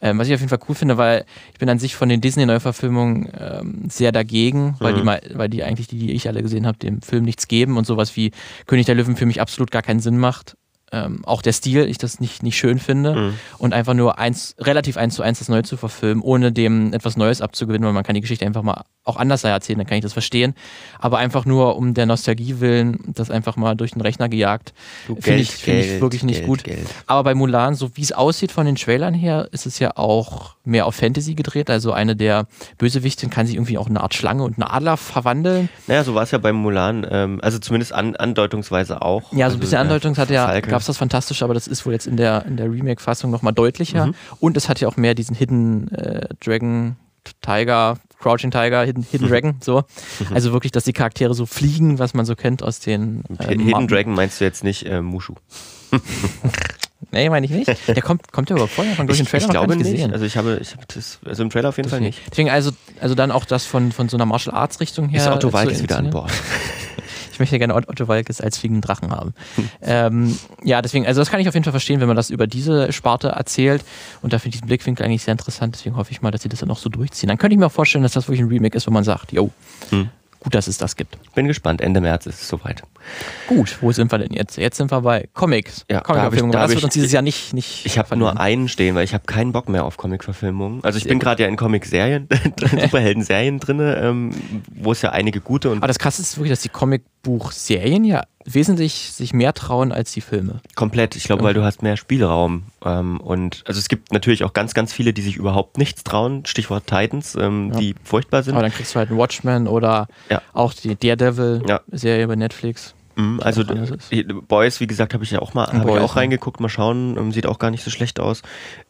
Ähm, was ich auf jeden Fall cool finde, weil ich bin an sich von den Disney-Neuverfilmungen ähm, sehr dagegen, weil, mhm. die mal, weil die eigentlich, die, die ich alle gesehen habe, dem Film nichts geben und sowas wie König der Löwen für mich absolut gar keinen Sinn macht ähm, auch der Stil, ich das nicht, nicht schön finde mhm. und einfach nur eins, relativ eins zu eins das Neue zu verfilmen, ohne dem etwas Neues abzugewinnen, weil man kann die Geschichte einfach mal auch anders erzählen, dann kann ich das verstehen. Aber einfach nur um der Nostalgie willen, das einfach mal durch den Rechner gejagt, finde ich, find ich wirklich nicht Geld, gut. Geld. Aber bei Mulan, so wie es aussieht von den Trailern her, ist es ja auch mehr auf Fantasy gedreht. Also eine der Bösewichten kann sich irgendwie auch in eine Art Schlange und einen Adler verwandeln. Naja, so war es ja bei Mulan, ähm, also zumindest an, andeutungsweise auch. Ja, so ein also, bisschen Andeutungs hat ja, gab es das fantastisch, aber das ist wohl jetzt in der, in der Remake-Fassung nochmal deutlicher. Mhm. Und es hat ja auch mehr diesen Hidden äh, Dragon Tiger, Crouching Tiger, Hidden, Hidden. [LAUGHS] Dragon, so. Mhm. Also wirklich, dass die Charaktere so fliegen, was man so kennt aus den. Äh, Hidden Dragon meinst du jetzt nicht äh, Mushu? [LAUGHS] nee, meine ich nicht. Der kommt, kommt der überhaupt vorher? Von durch den Trailer ich glaube nicht. Gesehen. Also ich habe, ich habe das, also im Trailer auf jeden Deswegen. Fall nicht. Deswegen also, also dann auch das von, von so einer Martial Arts Richtung her. Ist Otto Walkes wieder an Bord. [LAUGHS] möchte gerne Otto Walkes als fliegenden Drachen haben. ähm, ja, deswegen, also das kann ich auf jeden Fall verstehen, wenn man das über diese Sparte erzählt. Und da finde ich diesen Blickwinkel eigentlich sehr interessant. Deswegen hoffe ich mal, dass sie das dann auch so durchziehen. Dann könnte ich mir auch vorstellen, dass das wirklich ein Remake ist, wo man sagt, yo, hm. gut, dass es das gibt. Bin gespannt. Ende März ist es soweit. Gut, wo sind wir denn jetzt? Jetzt sind wir bei Comics. Ja, Comic-Verfilmungen. Da das wird uns dieses Jahr nicht. nicht ich habe nur einen stehen, weil ich habe keinen Bock mehr auf Comic-Verfilmungen. Also ich bin gerade ja in Comic-Serien, [LAUGHS] [LAUGHS] Superhelden-Serien drin, ähm, wo es ja einige gute und. Aber das krasse ist wirklich, dass die Comic-Buch-Serien ja wesentlich sich mehr trauen als die Filme. Komplett. Ich glaube, weil du hast mehr Spielraum. Ähm, und also es gibt natürlich auch ganz, ganz viele, die sich überhaupt nichts trauen. Stichwort Titans, ähm, ja. die furchtbar sind. Aber dann kriegst du halt einen Watchmen oder ja. auch die Daredevil-Serie ja. bei Netflix. Mhm, also Boys, wie gesagt, habe ich ja auch mal hab ich auch reingeguckt, mal schauen, ähm, sieht auch gar nicht so schlecht aus.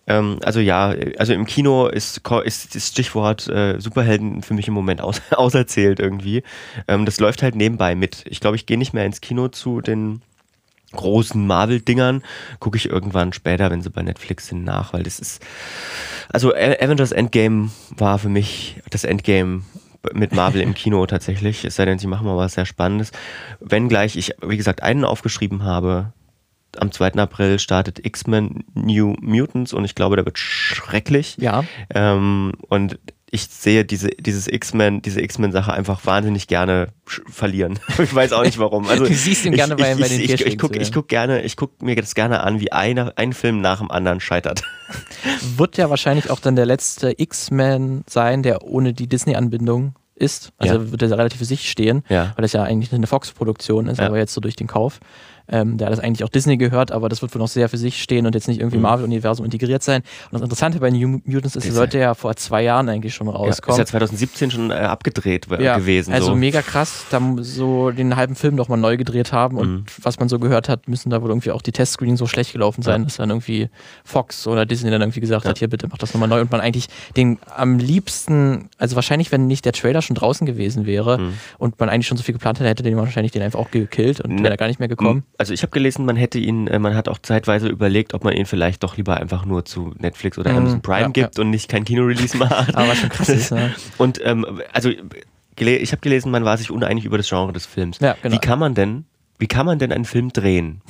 Ähm, also ja, also im Kino ist, ist das Stichwort äh, Superhelden für mich im Moment aus, [LAUGHS] auserzählt irgendwie. Ähm, das läuft halt nebenbei mit. Ich glaube, ich gehe nicht mehr ins Kino zu den großen Marvel-Dingern, gucke ich irgendwann später, wenn sie bei Netflix sind, nach, weil das ist, also Avengers Endgame war für mich das Endgame mit Marvel im Kino tatsächlich, es sei denn, sie machen mal was sehr Spannendes. Wenngleich ich, wie gesagt, einen aufgeschrieben habe, am 2. April startet X-Men New Mutants und ich glaube, der wird schrecklich. Ja. Ähm, und ich sehe diese, dieses X-Men, diese X-Men-Sache einfach wahnsinnig gerne verlieren. [LAUGHS] ich weiß auch nicht warum. Also, du siehst ihn gerne ich, bei, ich, bei den Ich, ich, ich gucke guck gerne, ich gucke mir das gerne an, wie eine, ein Film nach dem anderen scheitert. [LAUGHS] Wird ja wahrscheinlich auch dann der letzte X-Men sein, der ohne die Disney-Anbindung ist. Also ja. wird er relativ für sich stehen, ja. weil das ja eigentlich eine Fox-Produktion ist, ja. aber jetzt so durch den Kauf ähm, der das eigentlich auch Disney gehört, aber das wird wohl noch sehr für sich stehen und jetzt nicht irgendwie mhm. Marvel-Universum integriert sein. Und das Interessante bei New Mutants ist, es sollte ja vor zwei Jahren eigentlich schon rauskommen. Ja, ist ja 2017 schon äh, abgedreht ja, gewesen. Also so. mega krass, da so den halben Film nochmal neu gedreht haben und mhm. was man so gehört hat, müssen da wohl irgendwie auch die Testscreenings so schlecht gelaufen sein, ja. dass dann irgendwie Fox oder Disney dann irgendwie gesagt hat, hier bitte mach das nochmal neu und man eigentlich den am liebsten, also wahrscheinlich, wenn nicht der Trailer schon draußen gewesen wäre mhm. und man eigentlich schon so viel geplant hätte, hätte den wahrscheinlich den einfach auch gekillt und ne. wäre gar nicht mehr gekommen also ich habe gelesen, man hätte ihn, äh, man hat auch zeitweise überlegt, ob man ihn vielleicht doch lieber einfach nur zu Netflix oder mhm. Amazon Prime ja, gibt ja. und nicht kein Kino-Release [LAUGHS] macht. Aber schon krass ist, ja. Und ähm, also ich habe gelesen, man war sich uneinig über das Genre des Films. Ja, genau. Wie kann man denn, wie kann man denn einen Film drehen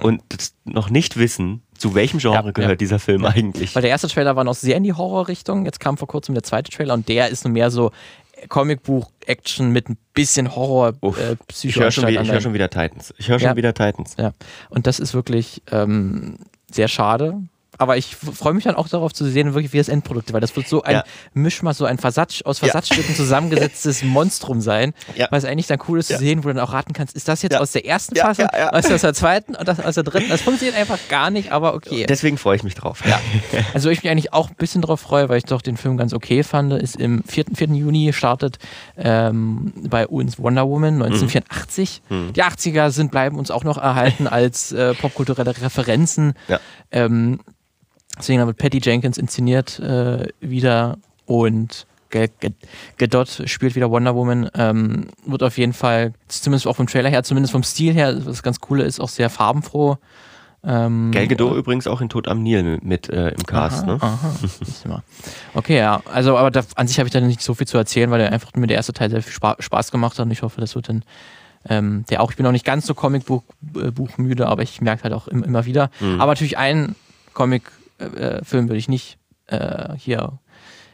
und noch nicht wissen, zu welchem Genre ja, gehört ja. dieser Film eigentlich? Weil der erste Trailer war noch sehr in die Horrorrichtung. Jetzt kam vor kurzem der zweite Trailer und der ist mehr so Comicbuch-Action mit ein bisschen Horror, äh, Psycho. Ich höre schon, hör schon, wieder Titans. Ich höre schon ja. wieder Titans. Ja, und das ist wirklich ähm, sehr schade, aber ich freue mich dann auch darauf zu sehen, wirklich wie das Endprodukt, weil das wird so ein ja. Mischmasch, so ein Versatz, aus Versatzstücken ja. zusammengesetztes [LAUGHS] Monstrum sein, ja. was eigentlich dann cool ist zu sehen, wo du dann auch raten kannst, ist das jetzt aus der ersten Phase, aus der zweiten und das aus der dritten? Das funktioniert einfach gar nicht, aber okay. Deswegen freue ich mich drauf. Ja. [LAUGHS] Also ich mich eigentlich auch ein bisschen darauf freue, weil ich doch den Film ganz okay fand, ist im 4. 4. Juni startet ähm, bei uns Wonder Woman 1984. Mhm. mhm. Die 80er sind, bleiben uns auch noch erhalten als äh, popkulturelle Referenzen. Ähm, Deswegen wird Patty Jenkins inszeniert äh, wieder und Gadot spielt wieder Wonder Woman. Ähm, wird auf jeden Fall, zumindest auch vom Trailer her, zumindest vom Stil her, was ganz coole ist, auch sehr farbenfroh. Ähm, Gal Gadot äh, übrigens auch in Tod am Nil mit äh, im Cast. Aha, ne? aha. okay, ja. Also, aber da, an sich habe ich da nicht so viel zu erzählen, weil der einfach mir der erste Teil sehr viel Spaß gemacht hat und ich hoffe, das wird dann ähm, der auch, ich bin auch nicht ganz so Comicbuch äh, müde, aber ich merke halt auch immer wieder. Mhm. Aber natürlich einen Comic-Film äh, würde ich nicht äh, hier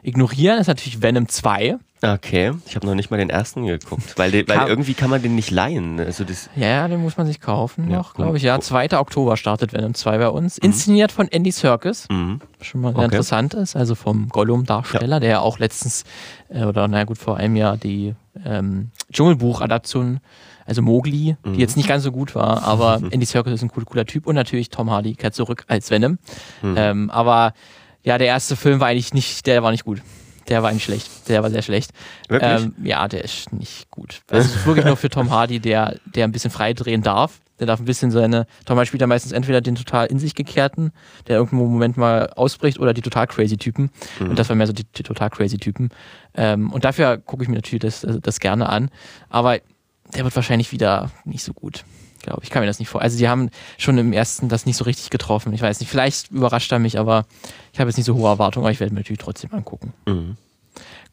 ignorieren, das ist natürlich Venom 2. Okay, ich habe noch nicht mal den ersten geguckt, weil, de, weil irgendwie kann man den nicht leihen. Also das ja, den muss man sich kaufen ja, noch, glaube ich. Ja, 2. Oktober startet Venom 2 bei uns. Mhm. Inszeniert von Andy Serkis. Mhm. Schon mal okay. interessant ist, also vom Gollum-Darsteller, ja. der ja auch letztens, äh, oder naja gut, vor einem Jahr die ähm, Dschungelbuch-Adaption also Mowgli, mhm. die jetzt nicht ganz so gut war, aber mhm. [LAUGHS] Andy Serkis ist ein cooler, cooler Typ und natürlich Tom Hardy kehrt zurück als Venom. Mhm. Ähm, aber ja, der erste Film war eigentlich nicht, der war nicht gut. Der war eigentlich schlecht. Der war sehr schlecht. Wirklich? Ähm, ja, der ist nicht gut. Also es ist wirklich nur für Tom Hardy, der, der ein bisschen frei drehen darf. Der darf ein bisschen seine. Tom Hardy spielt ja meistens entweder den total in sich gekehrten, der irgendeinen Moment mal ausbricht, oder die total crazy Typen. Mhm. Und das war mehr so die, die total crazy Typen. Ähm, und dafür gucke ich mir natürlich das, das gerne an. Aber der wird wahrscheinlich wieder nicht so gut. Glaube ich. kann mir das nicht vor. Also, die haben schon im ersten das nicht so richtig getroffen. Ich weiß nicht, vielleicht überrascht er mich, aber ich habe jetzt nicht so hohe Erwartungen, aber ich werde mir natürlich trotzdem angucken. Mhm.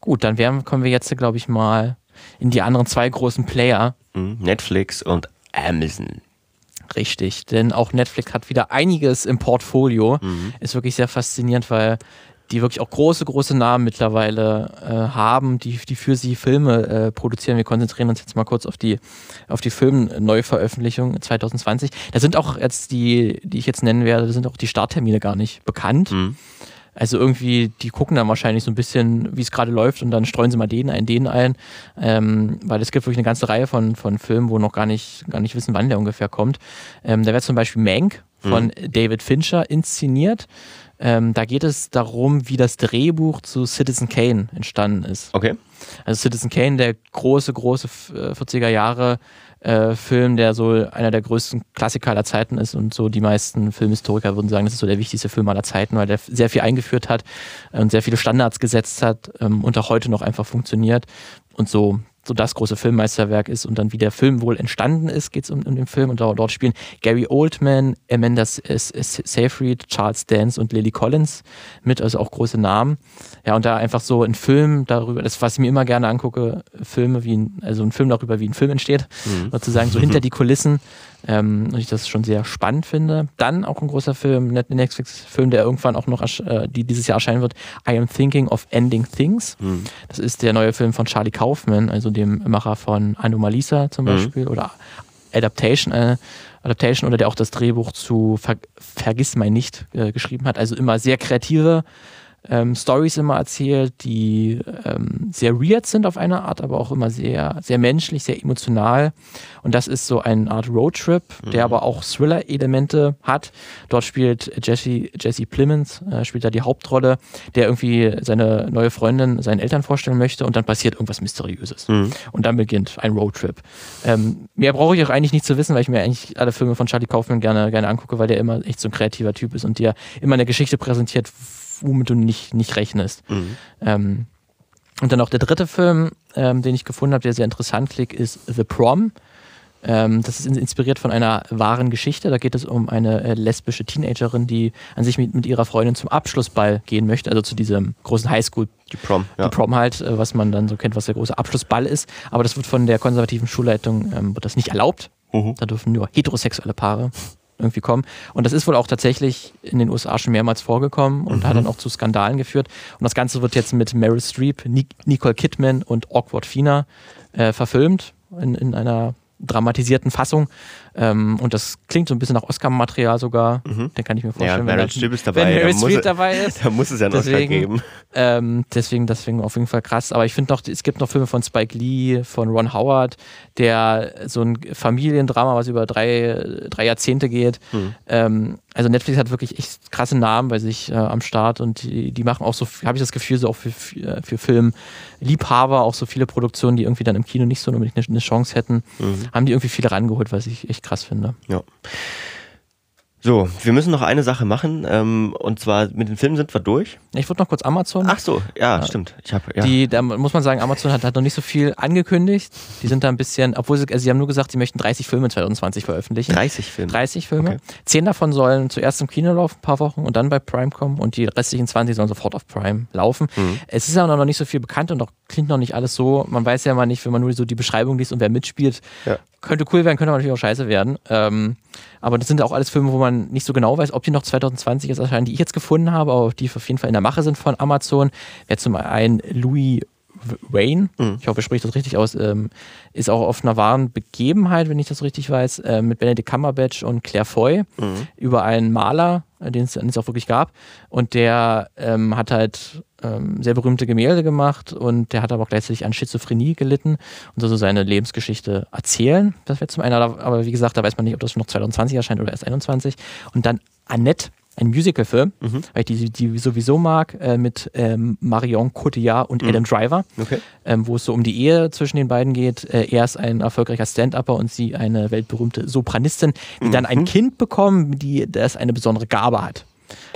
Gut, dann werden, kommen wir jetzt, glaube ich, mal in die anderen zwei großen Player. Mhm. Netflix und Amazon. Richtig, denn auch Netflix hat wieder einiges im Portfolio. Mhm. Ist wirklich sehr faszinierend, weil die wirklich auch große, große Namen mittlerweile äh, haben, die, die für sie Filme äh, produzieren. Wir konzentrieren uns jetzt mal kurz auf die, auf die Filmneuveröffentlichung 2020. Da sind auch jetzt die, die ich jetzt nennen werde, da sind auch die Starttermine gar nicht bekannt. Mhm. Also irgendwie, die gucken dann wahrscheinlich so ein bisschen, wie es gerade läuft und dann streuen sie mal den ein, den ein. Ähm, weil es gibt wirklich eine ganze Reihe von, von Filmen, wo noch gar nicht, gar nicht wissen, wann der ungefähr kommt. Ähm, da wird zum Beispiel Mank von mhm. David Fincher inszeniert. Ähm, da geht es darum, wie das Drehbuch zu Citizen Kane entstanden ist. Okay. Also Citizen Kane, der große, große 40er äh, Jahre äh, Film, der so einer der größten Klassiker aller Zeiten ist und so die meisten Filmhistoriker würden sagen, das ist so der wichtigste Film aller Zeiten, weil der sehr viel eingeführt hat und sehr viele Standards gesetzt hat ähm, und auch heute noch einfach funktioniert und so so das große Filmmeisterwerk ist und dann wie der Film wohl entstanden ist, geht es um, um, den Film und dort spielen Gary Oldman, Amanda Seyfried, Charles Dance und Lily Collins mit, also auch große Namen. Ja, und da einfach so ein Film darüber, das was ich mir immer gerne angucke, Filme wie ein, also ein Film darüber, wie ein Film entsteht, mhm. sozusagen so hinter die Kulissen ähm, und ich das schon sehr spannend finde. Dann auch ein großer Film, Netflix-Film, der irgendwann auch noch äh, die dieses Jahr erscheinen wird, I Am Thinking of Ending Things. Mhm. Das ist der neue Film von Charlie Kaufman, also dem Macher von Anomalisa zum mhm. Beispiel oder Adaptation, äh, Adaptation oder der auch das Drehbuch zu Ver Vergiss mein nicht äh, geschrieben hat. Also immer sehr kreative ähm, Stories immer erzählt, die ähm, sehr weird sind auf eine Art, aber auch immer sehr, sehr menschlich, sehr emotional. Und das ist so eine Art Roadtrip, der mhm. aber auch Thriller-Elemente hat. Dort spielt Jesse, Jesse Plemons, äh, spielt da die Hauptrolle, der irgendwie seine neue Freundin seinen Eltern vorstellen möchte und dann passiert irgendwas Mysteriöses. Mhm. Und dann beginnt ein Roadtrip. Ähm, mehr brauche ich auch eigentlich nicht zu wissen, weil ich mir eigentlich alle Filme von Charlie Kaufman gerne, gerne angucke, weil der immer echt so ein kreativer Typ ist und der immer eine Geschichte präsentiert, womit du nicht, nicht rechnest. Mhm. Ähm, und dann auch der dritte Film, ähm, den ich gefunden habe, der sehr interessant klingt, ist The Prom. Ähm, das ist inspiriert von einer wahren Geschichte. Da geht es um eine äh, lesbische Teenagerin, die an sich mit, mit ihrer Freundin zum Abschlussball gehen möchte, also zu diesem großen Highschool. Die Prom, ja. Die Prom halt, äh, was man dann so kennt, was der große Abschlussball ist. Aber das wird von der konservativen Schulleitung ähm, wird das nicht erlaubt. Mhm. Da dürfen nur heterosexuelle Paare irgendwie kommen. Und das ist wohl auch tatsächlich in den USA schon mehrmals vorgekommen und mhm. hat dann auch zu Skandalen geführt. Und das Ganze wird jetzt mit Meryl Streep, Nicole Kidman und Awkward Fina äh, verfilmt in, in einer dramatisierten Fassung. Ähm, und das klingt so ein bisschen nach Oscar-Material sogar. Mhm. Den kann ich mir vorstellen. Ja, Meryl Streep ist dabei. Wenn Meryl Streep dabei [LAUGHS] ist. Da muss es ja einen deswegen, Oscar geben. Ähm, deswegen, deswegen auf jeden Fall krass. Aber ich finde noch, es gibt noch Filme von Spike Lee, von Ron Howard, der so ein Familiendrama, was über drei, drei Jahrzehnte geht. Mhm. Ähm, also Netflix hat wirklich echt krasse Namen bei sich äh, am Start und die, die machen auch so, habe ich das Gefühl, so auch für, für, für Filmliebhaber, auch so viele Produktionen, die irgendwie dann im Kino nicht so unbedingt eine, eine Chance hätten, mhm. haben die irgendwie viele rangeholt, was ich echt krass finde. Ja. So, wir müssen noch eine Sache machen ähm, und zwar mit den Filmen sind wir durch. Ich würde noch kurz Amazon. Ach so, ja, ja. stimmt. Ich hab, ja. Die, da muss man sagen, Amazon hat, hat noch nicht so viel angekündigt. Die sind da ein bisschen, obwohl sie, also sie haben nur gesagt, sie möchten 30 Filme 2020 veröffentlichen. 30 Filme? 30 Filme. Okay. Zehn davon sollen zuerst im Kino laufen, ein paar Wochen und dann bei Prime kommen und die restlichen 20 sollen sofort auf Prime laufen. Mhm. Es ist aber noch nicht so viel bekannt und auch klingt noch nicht alles so. Man weiß ja mal nicht, wenn man nur so die Beschreibung liest und wer mitspielt, ja könnte cool werden, könnte aber natürlich auch scheiße werden. Ähm, aber das sind auch alles Filme, wo man nicht so genau weiß, ob die noch 2020 jetzt erscheinen, die ich jetzt gefunden habe, aber die auf jeden Fall in der Mache sind von Amazon. Wäre zum einen Louis Wayne, mhm. ich hoffe, ich spreche das richtig aus, ähm, ist auch auf einer wahren Begebenheit, wenn ich das richtig weiß, äh, mit Benedict Cumberbatch und Claire Foy mhm. über einen Maler, äh, den es auch wirklich gab. Und der ähm, hat halt ähm, sehr berühmte Gemälde gemacht und der hat aber auch gleichzeitig an Schizophrenie gelitten und so, so seine Lebensgeschichte erzählen. Das wäre zum einen, aber wie gesagt, da weiß man nicht, ob das noch 2020 erscheint oder erst 21. Und dann Annette, ein Musicalfilm, mhm. weil ich die, die sowieso mag, äh, mit ähm, Marion Cotillard und mhm. Adam Driver, okay. ähm, wo es so um die Ehe zwischen den beiden geht. Äh, er ist ein erfolgreicher Stand-Upper und sie eine weltberühmte Sopranistin, die mhm. dann ein Kind bekommen, die das eine besondere Gabe hat.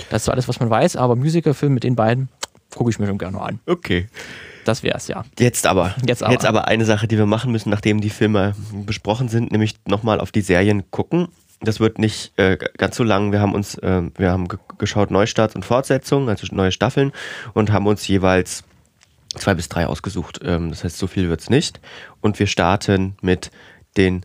Das ist so alles, was man weiß, aber Musicalfilm mit den beiden gucke ich mir schon gerne an. Okay. Das wär's, ja. Jetzt aber. Jetzt aber. Jetzt aber eine Sache, die wir machen müssen, nachdem die Filme besprochen sind, nämlich nochmal auf die Serien gucken. Das wird nicht äh, ganz so lang. Wir haben uns, äh, wir haben geschaut Neustarts und Fortsetzungen, also neue Staffeln und haben uns jeweils zwei bis drei ausgesucht. Ähm, das heißt, so viel wird's nicht. Und wir starten mit den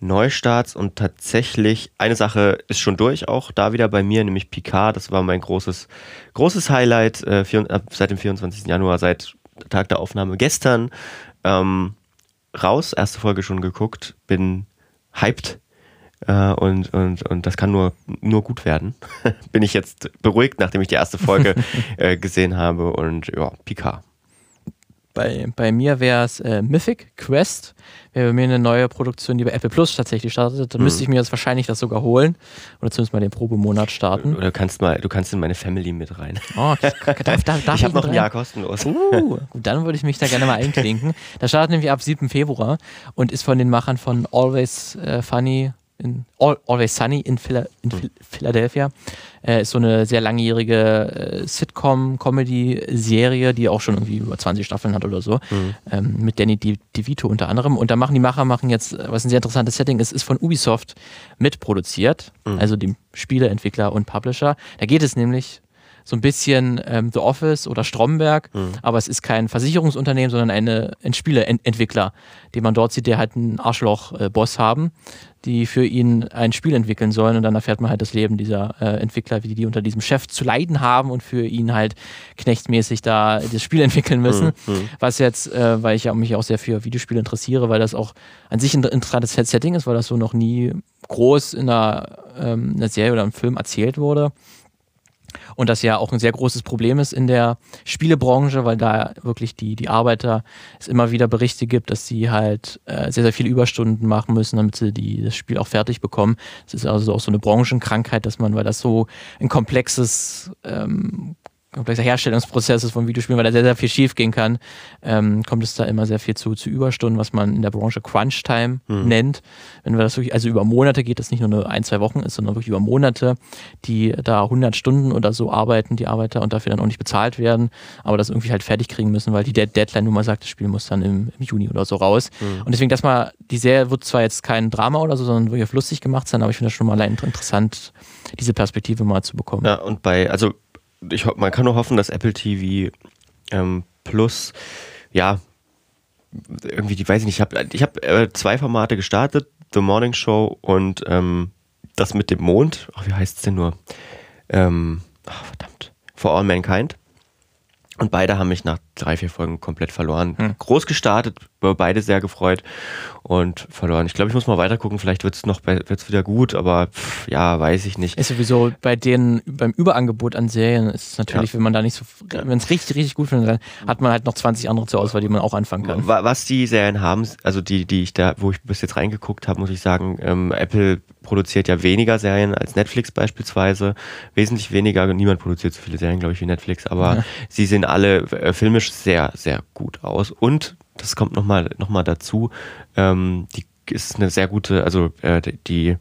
Neustarts und tatsächlich eine Sache ist schon durch, auch da wieder bei mir, nämlich Picard. Das war mein großes, großes Highlight äh, vier, seit dem 24. Januar, seit Tag der Aufnahme gestern. Ähm, raus, erste Folge schon geguckt, bin hyped äh, und, und, und das kann nur, nur gut werden. [LAUGHS] bin ich jetzt beruhigt, nachdem ich die erste Folge [LAUGHS] äh, gesehen habe und ja, Picard. Bei, bei mir wäre es äh, Mythic Quest, wäre bei mir eine neue Produktion, die bei Apple Plus tatsächlich startet. Dann mhm. müsste ich mir jetzt wahrscheinlich das sogar holen oder zumindest mal den Probemonat starten. Oder du kannst mal, du kannst in meine Family mit rein. Oh, darf, [LAUGHS] darf, darf ich habe noch ein Jahr kostenlos. Uh, gut, dann würde ich mich da gerne mal einklinken. Das startet nämlich ab 7. Februar und ist von den Machern von Always uh, Funny in Always Sunny in, Phila in mhm. Philadelphia. Äh, ist so eine sehr langjährige äh, Sitcom-Comedy-Serie, die auch schon irgendwie über 20 Staffeln hat oder so. Mhm. Ähm, mit Danny DeVito unter anderem. Und da machen die Macher machen jetzt, was ein sehr interessantes Setting ist, ist von Ubisoft mitproduziert. Mhm. Also dem Spieleentwickler und Publisher. Da geht es nämlich so ein bisschen ähm, The Office oder Stromberg, mhm. aber es ist kein Versicherungsunternehmen, sondern eine, ein Spieleentwickler, den man dort sieht, der halt einen Arschloch-Boss haben, die für ihn ein Spiel entwickeln sollen und dann erfährt man halt das Leben dieser äh, Entwickler, wie die unter diesem Chef zu leiden haben und für ihn halt knechtmäßig da das Spiel [LAUGHS] entwickeln müssen. Mhm. mhm. Was jetzt, äh, weil ich ja mich auch sehr für Videospiele interessiere, weil das auch an sich ein interessantes Setting ist, weil das so noch nie groß in einer, ähm, einer Serie oder einem Film erzählt wurde. Und das ja auch ein sehr großes Problem ist in der Spielebranche, weil da wirklich die, die Arbeiter es immer wieder Berichte gibt, dass sie halt äh, sehr, sehr viele Überstunden machen müssen, damit sie die, das Spiel auch fertig bekommen. Das ist also auch so eine Branchenkrankheit, dass man, weil das so ein komplexes ähm, komplexer Herstellungsprozess ist von Videospielen, weil da sehr, sehr viel schief gehen kann, ähm, kommt es da immer sehr viel zu, zu Überstunden, was man in der Branche Crunch Time mhm. nennt. Wenn wir das wirklich, also über Monate geht, das nicht nur eine ein, zwei Wochen ist, sondern wirklich über Monate, die da 100 Stunden oder so arbeiten, die Arbeiter und dafür dann auch nicht bezahlt werden, aber das irgendwie halt fertig kriegen müssen, weil die Deadline nun mal sagt, das Spiel muss dann im, im Juni oder so raus. Mhm. Und deswegen, dass mal, die Serie wird zwar jetzt kein Drama oder so, sondern wirklich lustig gemacht sein, aber ich finde das schon mal allein interessant, diese Perspektive mal zu bekommen. Ja, und bei, also ich, man kann nur hoffen, dass Apple TV ähm, Plus, ja, irgendwie, die weiß ich nicht, ich habe ich hab, äh, zwei Formate gestartet, The Morning Show und ähm, das mit dem Mond, ach, wie heißt es denn nur? Ähm, ach, verdammt, For All Mankind. Und beide haben mich nach drei, vier Folgen komplett verloren. Hm. Groß gestartet, beide sehr gefreut und verloren. Ich glaube, ich muss mal weiter gucken. Vielleicht wird es noch wird's wieder gut, aber pff, ja, weiß ich nicht. Ist sowieso bei denen beim Überangebot an Serien ist es natürlich, ja. wenn man da nicht so, wenn es richtig, richtig gut findet, dann hat man halt noch 20 andere zur Auswahl, die man auch anfangen kann. Was die Serien haben, also die, die ich da, wo ich bis jetzt reingeguckt habe, muss ich sagen, ähm, Apple produziert ja weniger Serien als Netflix beispielsweise. Wesentlich weniger. Niemand produziert so viele Serien, glaube ich, wie Netflix, aber ja. sie sehen alle äh, filmisch sehr, sehr gut aus. Und das kommt nochmal noch mal dazu, ähm, die ist eine sehr gute, also äh, die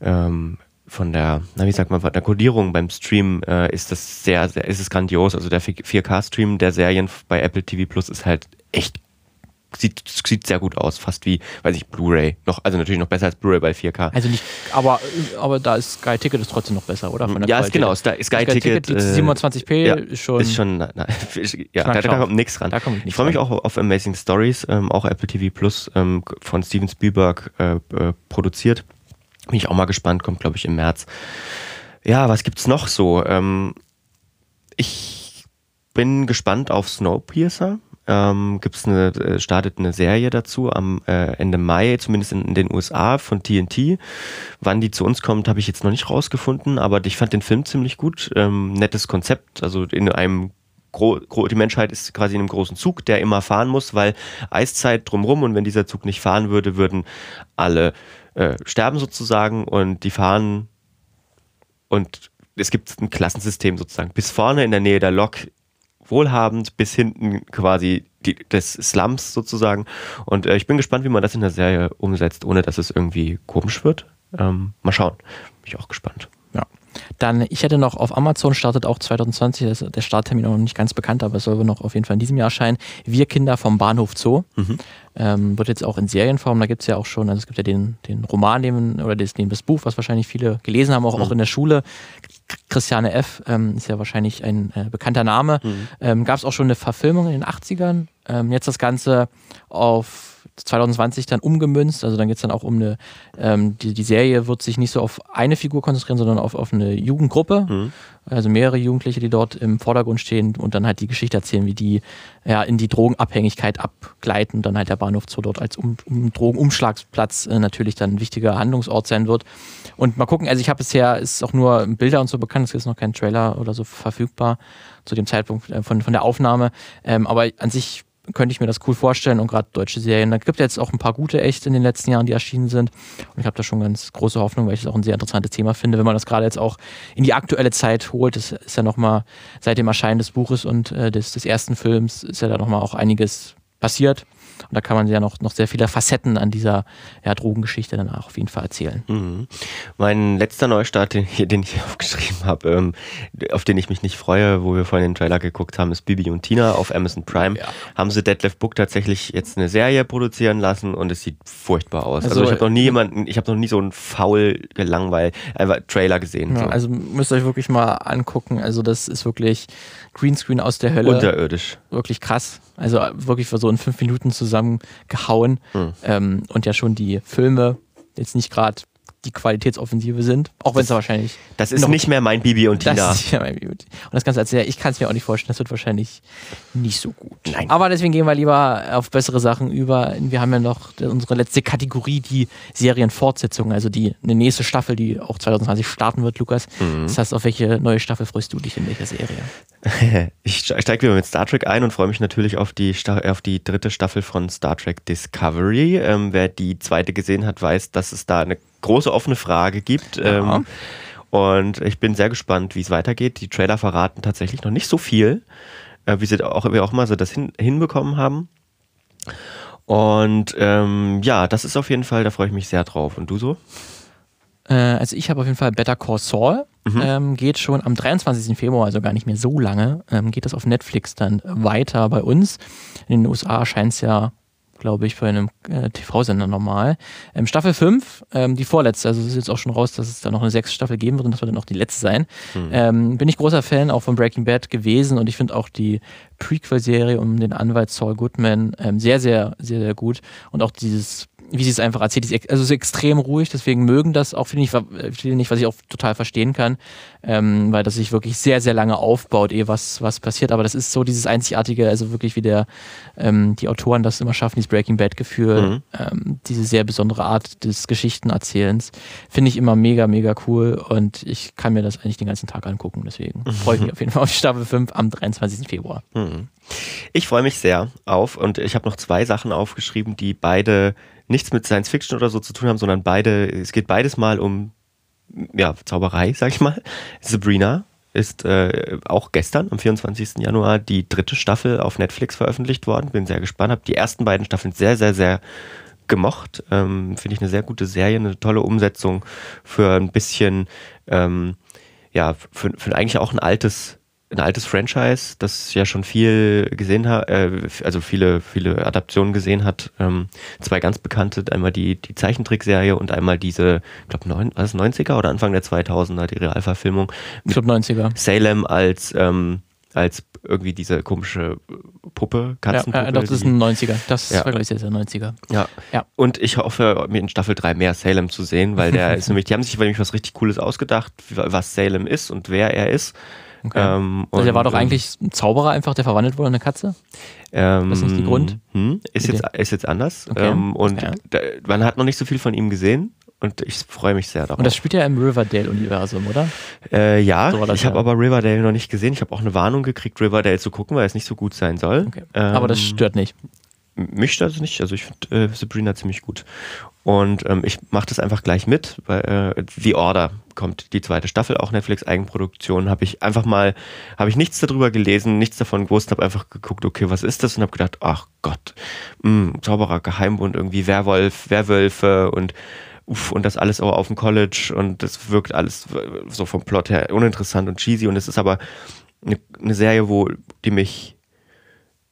ähm, von der, na wie sagt man, von der Codierung beim Stream äh, ist das sehr, sehr, ist es grandios. Also der 4K-Stream der Serien bei Apple TV Plus ist halt echt sieht, sieht sehr gut aus, fast wie, weiß ich, Blu-ray. Noch, also natürlich noch besser als Blu-ray bei 4K. Also nicht, aber, aber da ist Sky Ticket ist trotzdem noch besser, oder? ja, ist genau. Sky, Sky, Ticket, Ticket 27p ja, ist schon. Ist schon, na, na, [LAUGHS] ja, da, da, kommt nichts ran. Da kommt ich freue mich auch auf Amazing Stories, ähm, auch Apple TV Plus ähm, von Steven Spielberg äh, äh, produziert. Bin ich auch mal gespannt, kommt glaube ich im März. Ja, was gibt's noch so? Ähm, ich bin gespannt auf Snowpiercer ähm, gibt's eine, äh, startet eine Serie dazu am äh, Ende Mai, zumindest in, in, den USA von TNT. Wann die zu uns kommt, habe ich jetzt noch nicht rausgefunden, aber ich fand den Film ziemlich gut. Ähm, nettes Konzept, also in einem die Menschheit ist quasi in einem großen Zug, der immer fahren muss, weil Eiszeit drumrum und wenn dieser Zug nicht fahren würde, würden alle äh, sterben sozusagen und die fahren und es gibt ein Klassensystem sozusagen. Bis vorne in der Nähe der Lok wohlhabend bis hinten quasi die, des Slums sozusagen. Und äh, ich bin gespannt, wie man das in der Serie umsetzt, ohne dass es irgendwie komisch wird. Ähm, mal schauen. Bin ich auch gespannt. Dann, ich hätte noch auf Amazon startet auch 2020, das ist der Starttermin noch nicht ganz bekannt, aber es soll noch auf jeden Fall in diesem Jahr erscheinen. Wir Kinder vom Bahnhof Zoo. Mhm. Ähm, wird jetzt auch in Serienform, da gibt es ja auch schon, also es gibt ja den, den Roman den, oder das, das Buch, was wahrscheinlich viele gelesen haben, auch, mhm. auch in der Schule. Christiane F. Ähm, ist ja wahrscheinlich ein äh, bekannter Name. Mhm. Ähm, Gab es auch schon eine Verfilmung in den 80ern. Ähm, jetzt das Ganze auf 2020 dann umgemünzt. Also dann geht es dann auch um eine, ähm, die, die Serie wird sich nicht so auf eine Figur konzentrieren, sondern auf, auf eine Jugendgruppe. Mhm. Also mehrere Jugendliche, die dort im Vordergrund stehen und dann halt die Geschichte erzählen, wie die ja, in die Drogenabhängigkeit abgleiten und dann halt der Bahnhof Zoo dort als um, um Drogenumschlagsplatz äh, natürlich dann ein wichtiger Handlungsort sein wird. Und mal gucken, also ich habe bisher, ist auch nur Bilder und so bekannt, es ist noch kein Trailer oder so verfügbar zu dem Zeitpunkt äh, von, von der Aufnahme. Ähm, aber an sich könnte ich mir das cool vorstellen und gerade deutsche Serien. Da gibt es jetzt auch ein paar gute echt in den letzten Jahren, die erschienen sind. Und ich habe da schon ganz große Hoffnung, weil ich es auch ein sehr interessantes Thema finde, wenn man das gerade jetzt auch in die aktuelle Zeit holt. Das ist ja nochmal seit dem Erscheinen des Buches und äh, des, des ersten Films ist ja da nochmal auch einiges passiert. Und da kann man ja noch, noch sehr viele Facetten an dieser ja, Drogengeschichte dann auch auf jeden Fall erzählen. Mhm. Mein letzter Neustart, den, den ich [LAUGHS] aufgeschrieben habe, ähm, auf den ich mich nicht freue, wo wir vorhin den Trailer geguckt haben, ist Bibi und Tina auf Amazon Prime. Ja. Haben sie Deadlift Book tatsächlich jetzt eine Serie produzieren lassen und es sieht furchtbar aus. Also, also ich habe noch nie jemanden, ich habe noch nie so einen faul gelangweilt, einfach Trailer gesehen. Ja, so. Also müsst ihr euch wirklich mal angucken. Also das ist wirklich Greenscreen aus der Hölle. Unterirdisch. Wirklich krass. Also wirklich für so in fünf Minuten zusammengehauen. Hm. Ähm, und ja schon die Filme jetzt nicht gerade die Qualitätsoffensive sind, auch wenn es wahrscheinlich. Das ist nicht mehr mein Bibi und Tina. Das ist nicht mehr mein Bibi und Tina. Und das Ganze erzählen, ich kann es mir auch nicht vorstellen, das wird wahrscheinlich nicht so gut. Nein. Aber deswegen gehen wir lieber auf bessere Sachen über. Wir haben ja noch unsere letzte Kategorie, die Serienfortsetzung, also die eine nächste Staffel, die auch 2020 starten wird, Lukas. Mhm. Das heißt, auf welche neue Staffel freust du dich in welcher Serie? [LAUGHS] ich steige wieder mit Star Trek ein und freue mich natürlich auf die, auf die dritte Staffel von Star Trek Discovery. Ähm, wer die zweite gesehen hat, weiß, dass es da eine große offene Frage gibt. Ja. Ähm, und ich bin sehr gespannt, wie es weitergeht. Die Trailer verraten tatsächlich noch nicht so viel, äh, wie sie auch, wie auch immer sie das hin, hinbekommen haben. Und ähm, ja, das ist auf jeden Fall, da freue ich mich sehr drauf. Und du so? Äh, also ich habe auf jeden Fall Better Call Saul. Mhm. Ähm, geht schon am 23. Februar, also gar nicht mehr so lange, ähm, geht das auf Netflix dann weiter bei uns. In den USA scheint es ja glaube ich, bei einem äh, TV-Sender normal. Ähm, Staffel 5, ähm, die vorletzte, also es ist jetzt auch schon raus, dass es da noch eine sechste Staffel geben wird und das wird dann auch die letzte sein. Mhm. Ähm, bin ich großer Fan auch von Breaking Bad gewesen und ich finde auch die Prequel-Serie um den Anwalt Saul Goodman ähm, sehr, sehr, sehr, sehr gut. Und auch dieses wie sie es einfach erzählt, ist, also ist extrem ruhig, deswegen mögen das auch finde ich, viele nicht, was ich auch total verstehen kann, ähm, weil das sich wirklich sehr, sehr lange aufbaut, eh was, was passiert. Aber das ist so dieses einzigartige, also wirklich wie der, ähm, die Autoren das immer schaffen, dieses Breaking Bad-Gefühl, mhm. ähm, diese sehr besondere Art des Geschichtenerzählens, finde ich immer mega, mega cool und ich kann mir das eigentlich den ganzen Tag angucken. Deswegen mhm. freue ich mich [LAUGHS] auf jeden Fall auf Staffel 5 am 23. Februar. Mhm. Ich freue mich sehr auf und ich habe noch zwei Sachen aufgeschrieben, die beide nichts mit Science Fiction oder so zu tun haben, sondern beide, es geht beides mal um ja, Zauberei, sag ich mal. Sabrina ist äh, auch gestern, am 24. Januar, die dritte Staffel auf Netflix veröffentlicht worden. Bin sehr gespannt. Habe die ersten beiden Staffeln sehr, sehr, sehr gemocht. Ähm, Finde ich eine sehr gute Serie, eine tolle Umsetzung für ein bisschen, ähm, ja, für, für eigentlich auch ein altes ein altes Franchise, das ja schon viel gesehen hat, äh, also viele, viele Adaptionen gesehen hat. Ähm, zwei ganz bekannte, einmal die, die Zeichentrickserie und einmal diese, ich glaube, war das 90er oder Anfang der 2000er, die Realverfilmung. Ich glaube 90er. Salem als, ähm, als irgendwie diese komische Puppe, Katzenpuppe. Ja, äh, doch, das ist ein 90er. Das ja. war, glaube ich, der 90er. Ja. ja. Und ich hoffe, mir in Staffel 3 mehr Salem zu sehen, weil der [LAUGHS] ist nämlich, die haben sich nämlich was richtig Cooles ausgedacht, was Salem ist und wer er ist. Okay. Ähm, also der war doch eigentlich ein Zauberer einfach, der verwandelt wurde in eine Katze? Ähm, das ist nicht die Grund? Hm, ist, jetzt, ist jetzt anders. Okay. Ähm, und okay. da, man hat noch nicht so viel von ihm gesehen. Und ich freue mich sehr darauf. Und das spielt ja im Riverdale-Universum, oder? Äh, ja, so ich habe aber Riverdale noch nicht gesehen. Ich habe auch eine Warnung gekriegt, Riverdale zu gucken, weil es nicht so gut sein soll. Okay. Ähm, aber das stört nicht. Mich stört es nicht. Also ich finde äh, Sabrina ziemlich gut. Und ähm, ich mache das einfach gleich mit, weil äh, The Order kommt die zweite Staffel, auch Netflix Eigenproduktion. Habe ich einfach mal, habe ich nichts darüber gelesen, nichts davon gewusst, habe einfach geguckt, okay, was ist das? Und habe gedacht, ach Gott, mh, hm, Zauberer, Geheimbund, irgendwie Werwolf, Werwölfe und uff, und das alles auch auf dem College und das wirkt alles so vom Plot her uninteressant und cheesy und es ist aber eine, eine Serie, wo die mich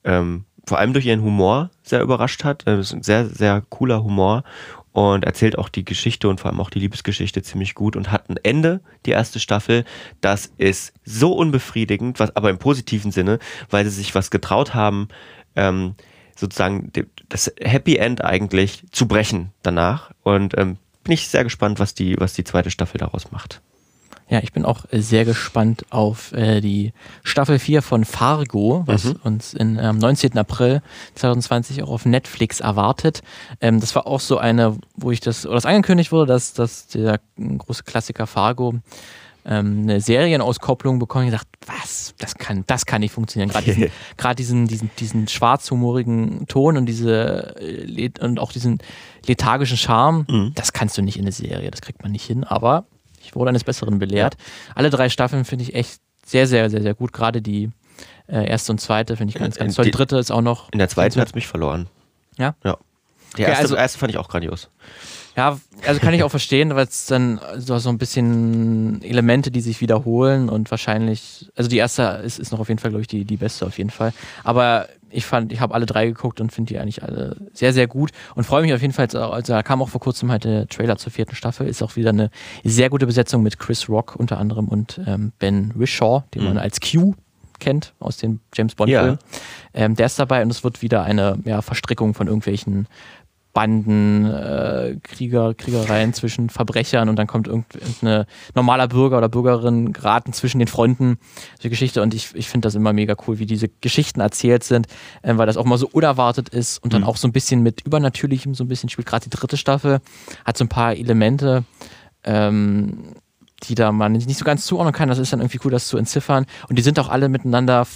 ähm, vor allem durch ihren Humor sehr überrascht hat. Es ist ein sehr, sehr cooler Humor und erzählt auch die Geschichte und vor allem auch die Liebesgeschichte ziemlich gut und hat ein Ende, die erste Staffel, das ist so unbefriedigend, was aber im positiven Sinne, weil sie sich was getraut haben, ähm, sozusagen das Happy End eigentlich zu brechen danach und ähm, bin ich sehr gespannt, was die, was die zweite Staffel daraus macht. Ja, ich bin auch äh, sehr gespannt auf äh, die Staffel 4 von Fargo, was mhm. uns am ähm, 19. April 2020 auch auf Netflix erwartet. Ähm, das war auch so eine, wo ich das, oder das angekündigt wurde, dass, dass der große Klassiker Fargo ähm, eine Serienauskopplung bekommen. Ich gesagt, was? Das kann, das kann nicht funktionieren. Gerade diesen, [LAUGHS] gerade diesen, diesen, diesen schwarzhumorigen Ton und diese äh, und auch diesen lethargischen Charme, mhm. das kannst du nicht in eine Serie. Das kriegt man nicht hin. Aber ich wurde eines Besseren belehrt. Ja. Alle drei Staffeln finde ich echt sehr, sehr, sehr, sehr gut. Gerade die äh, erste und zweite finde ich ganz, ganz toll. Die dritte ist auch noch. In der zweiten hat es mich verloren. Ja? Ja. Die erste, okay, also, erste fand ich auch grandios. Ja, also kann ich auch verstehen, weil es dann so, so ein bisschen Elemente, die sich wiederholen und wahrscheinlich, also die erste ist, ist noch auf jeden Fall, glaube ich, die, die beste auf jeden Fall. Aber ich fand, ich habe alle drei geguckt und finde die eigentlich alle sehr, sehr gut und freue mich auf jeden Fall. Also da kam auch vor kurzem halt der Trailer zur vierten Staffel. Ist auch wieder eine sehr gute Besetzung mit Chris Rock unter anderem und ähm, Ben Wishaw, den mhm. man als Q kennt aus den James Bond-Filmen. Ja. Ähm, der ist dabei und es wird wieder eine ja, Verstrickung von irgendwelchen Banden, äh, Krieger, Kriegereien zwischen Verbrechern und dann kommt irgendein normaler Bürger oder Bürgerin geraten zwischen den Fronten, so Geschichte und ich, ich finde das immer mega cool, wie diese Geschichten erzählt sind, äh, weil das auch mal so unerwartet ist und dann mhm. auch so ein bisschen mit Übernatürlichem so ein bisschen spielt. Gerade die dritte Staffel hat so ein paar Elemente, ähm, die da man nicht so ganz zuordnen kann. Das ist dann irgendwie cool, das zu entziffern und die sind auch alle miteinander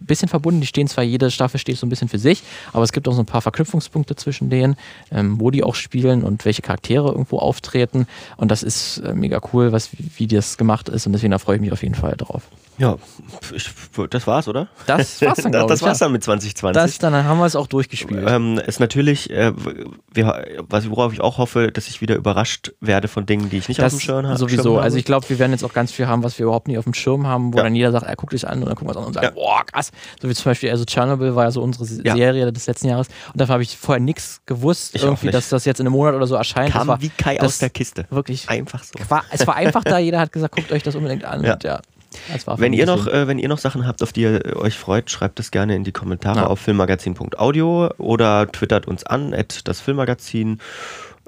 bisschen verbunden. Die stehen zwar, jede Staffel steht so ein bisschen für sich, aber es gibt auch so ein paar Verknüpfungspunkte zwischen denen, ähm, wo die auch spielen und welche Charaktere irgendwo auftreten. Und das ist äh, mega cool, was, wie, wie das gemacht ist. Und deswegen da freue ich mich auf jeden Fall drauf. Ja, ich, das war's, oder? Das war's dann, [LAUGHS] Das, das war's dann mit 2020. Das, dann haben wir es auch durchgespielt. Ähm, ist natürlich, äh, wir, was, worauf ich auch hoffe, dass ich wieder überrascht werde von Dingen, die ich nicht das auf dem Schirm habe. Sowieso. Also ich glaube, wir werden jetzt auch ganz viel haben, was wir überhaupt nicht auf dem Schirm haben, wo ja. dann jeder sagt, er guckt dich an und dann gucken wir es an und sagen, ja. boah, krass. So wie zum Beispiel, also Chernobyl war ja so unsere ja. Serie des letzten Jahres und dafür habe ich vorher nichts gewusst, ich irgendwie, dass das jetzt in einem Monat oder so erscheint. Kam war, wie Kai aus der Kiste. Wirklich. Einfach so. War, es war einfach da, jeder hat gesagt, guckt euch das unbedingt an. Und ja wenn ihr, noch, äh, wenn ihr noch Sachen habt, auf die ihr euch freut, schreibt es gerne in die Kommentare ja. auf filmmagazin.audio oder twittert uns an, at das Filmmagazin.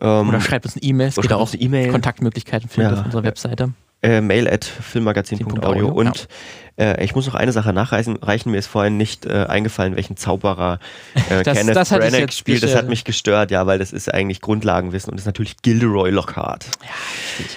Ähm, oder schreibt uns eine E-Mail, es geht auch e -Mail. Kontaktmöglichkeiten findet ja. auf unserer Webseite. Äh, mail at filmmagazin.audio und ja. äh, ich muss noch eine Sache nachreichen. Reichen mir ist vorhin nicht äh, eingefallen, welchen Zauberer äh, [LAUGHS] das, Kenneth das Branagh spielt. Das hat mich gestört, ja, weil das ist eigentlich Grundlagenwissen und das ist natürlich Gilderoy Lockhart. Ja, stimmt.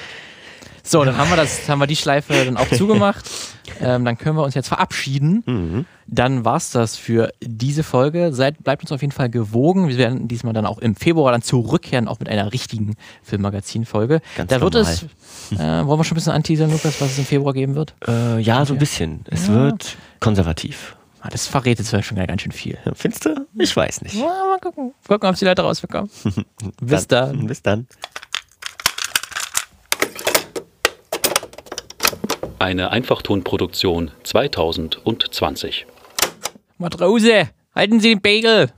So, dann haben wir das, haben wir die Schleife dann auch zugemacht. [LAUGHS] Ähm, dann können wir uns jetzt verabschieden. Mhm. Dann es das für diese Folge. Seid, bleibt uns auf jeden Fall gewogen. Wir werden diesmal dann auch im Februar dann zurückkehren, auch mit einer richtigen Filmmagazin-Folge. Da wird normal. es, äh, wollen wir schon ein bisschen anteasern, Lukas, was es im Februar geben wird? Äh, ja, so ein bisschen. Es ja. wird konservativ. Ah, das verrät jetzt schon ganz schön viel. Findest du? Ich weiß nicht. Ja, mal gucken. Gucken, ob die Leute rausbekommen. [LAUGHS] Bis dann. dann. Bis dann. Eine Einfachtonproduktion 2020. Matrose, halten Sie den Bagel!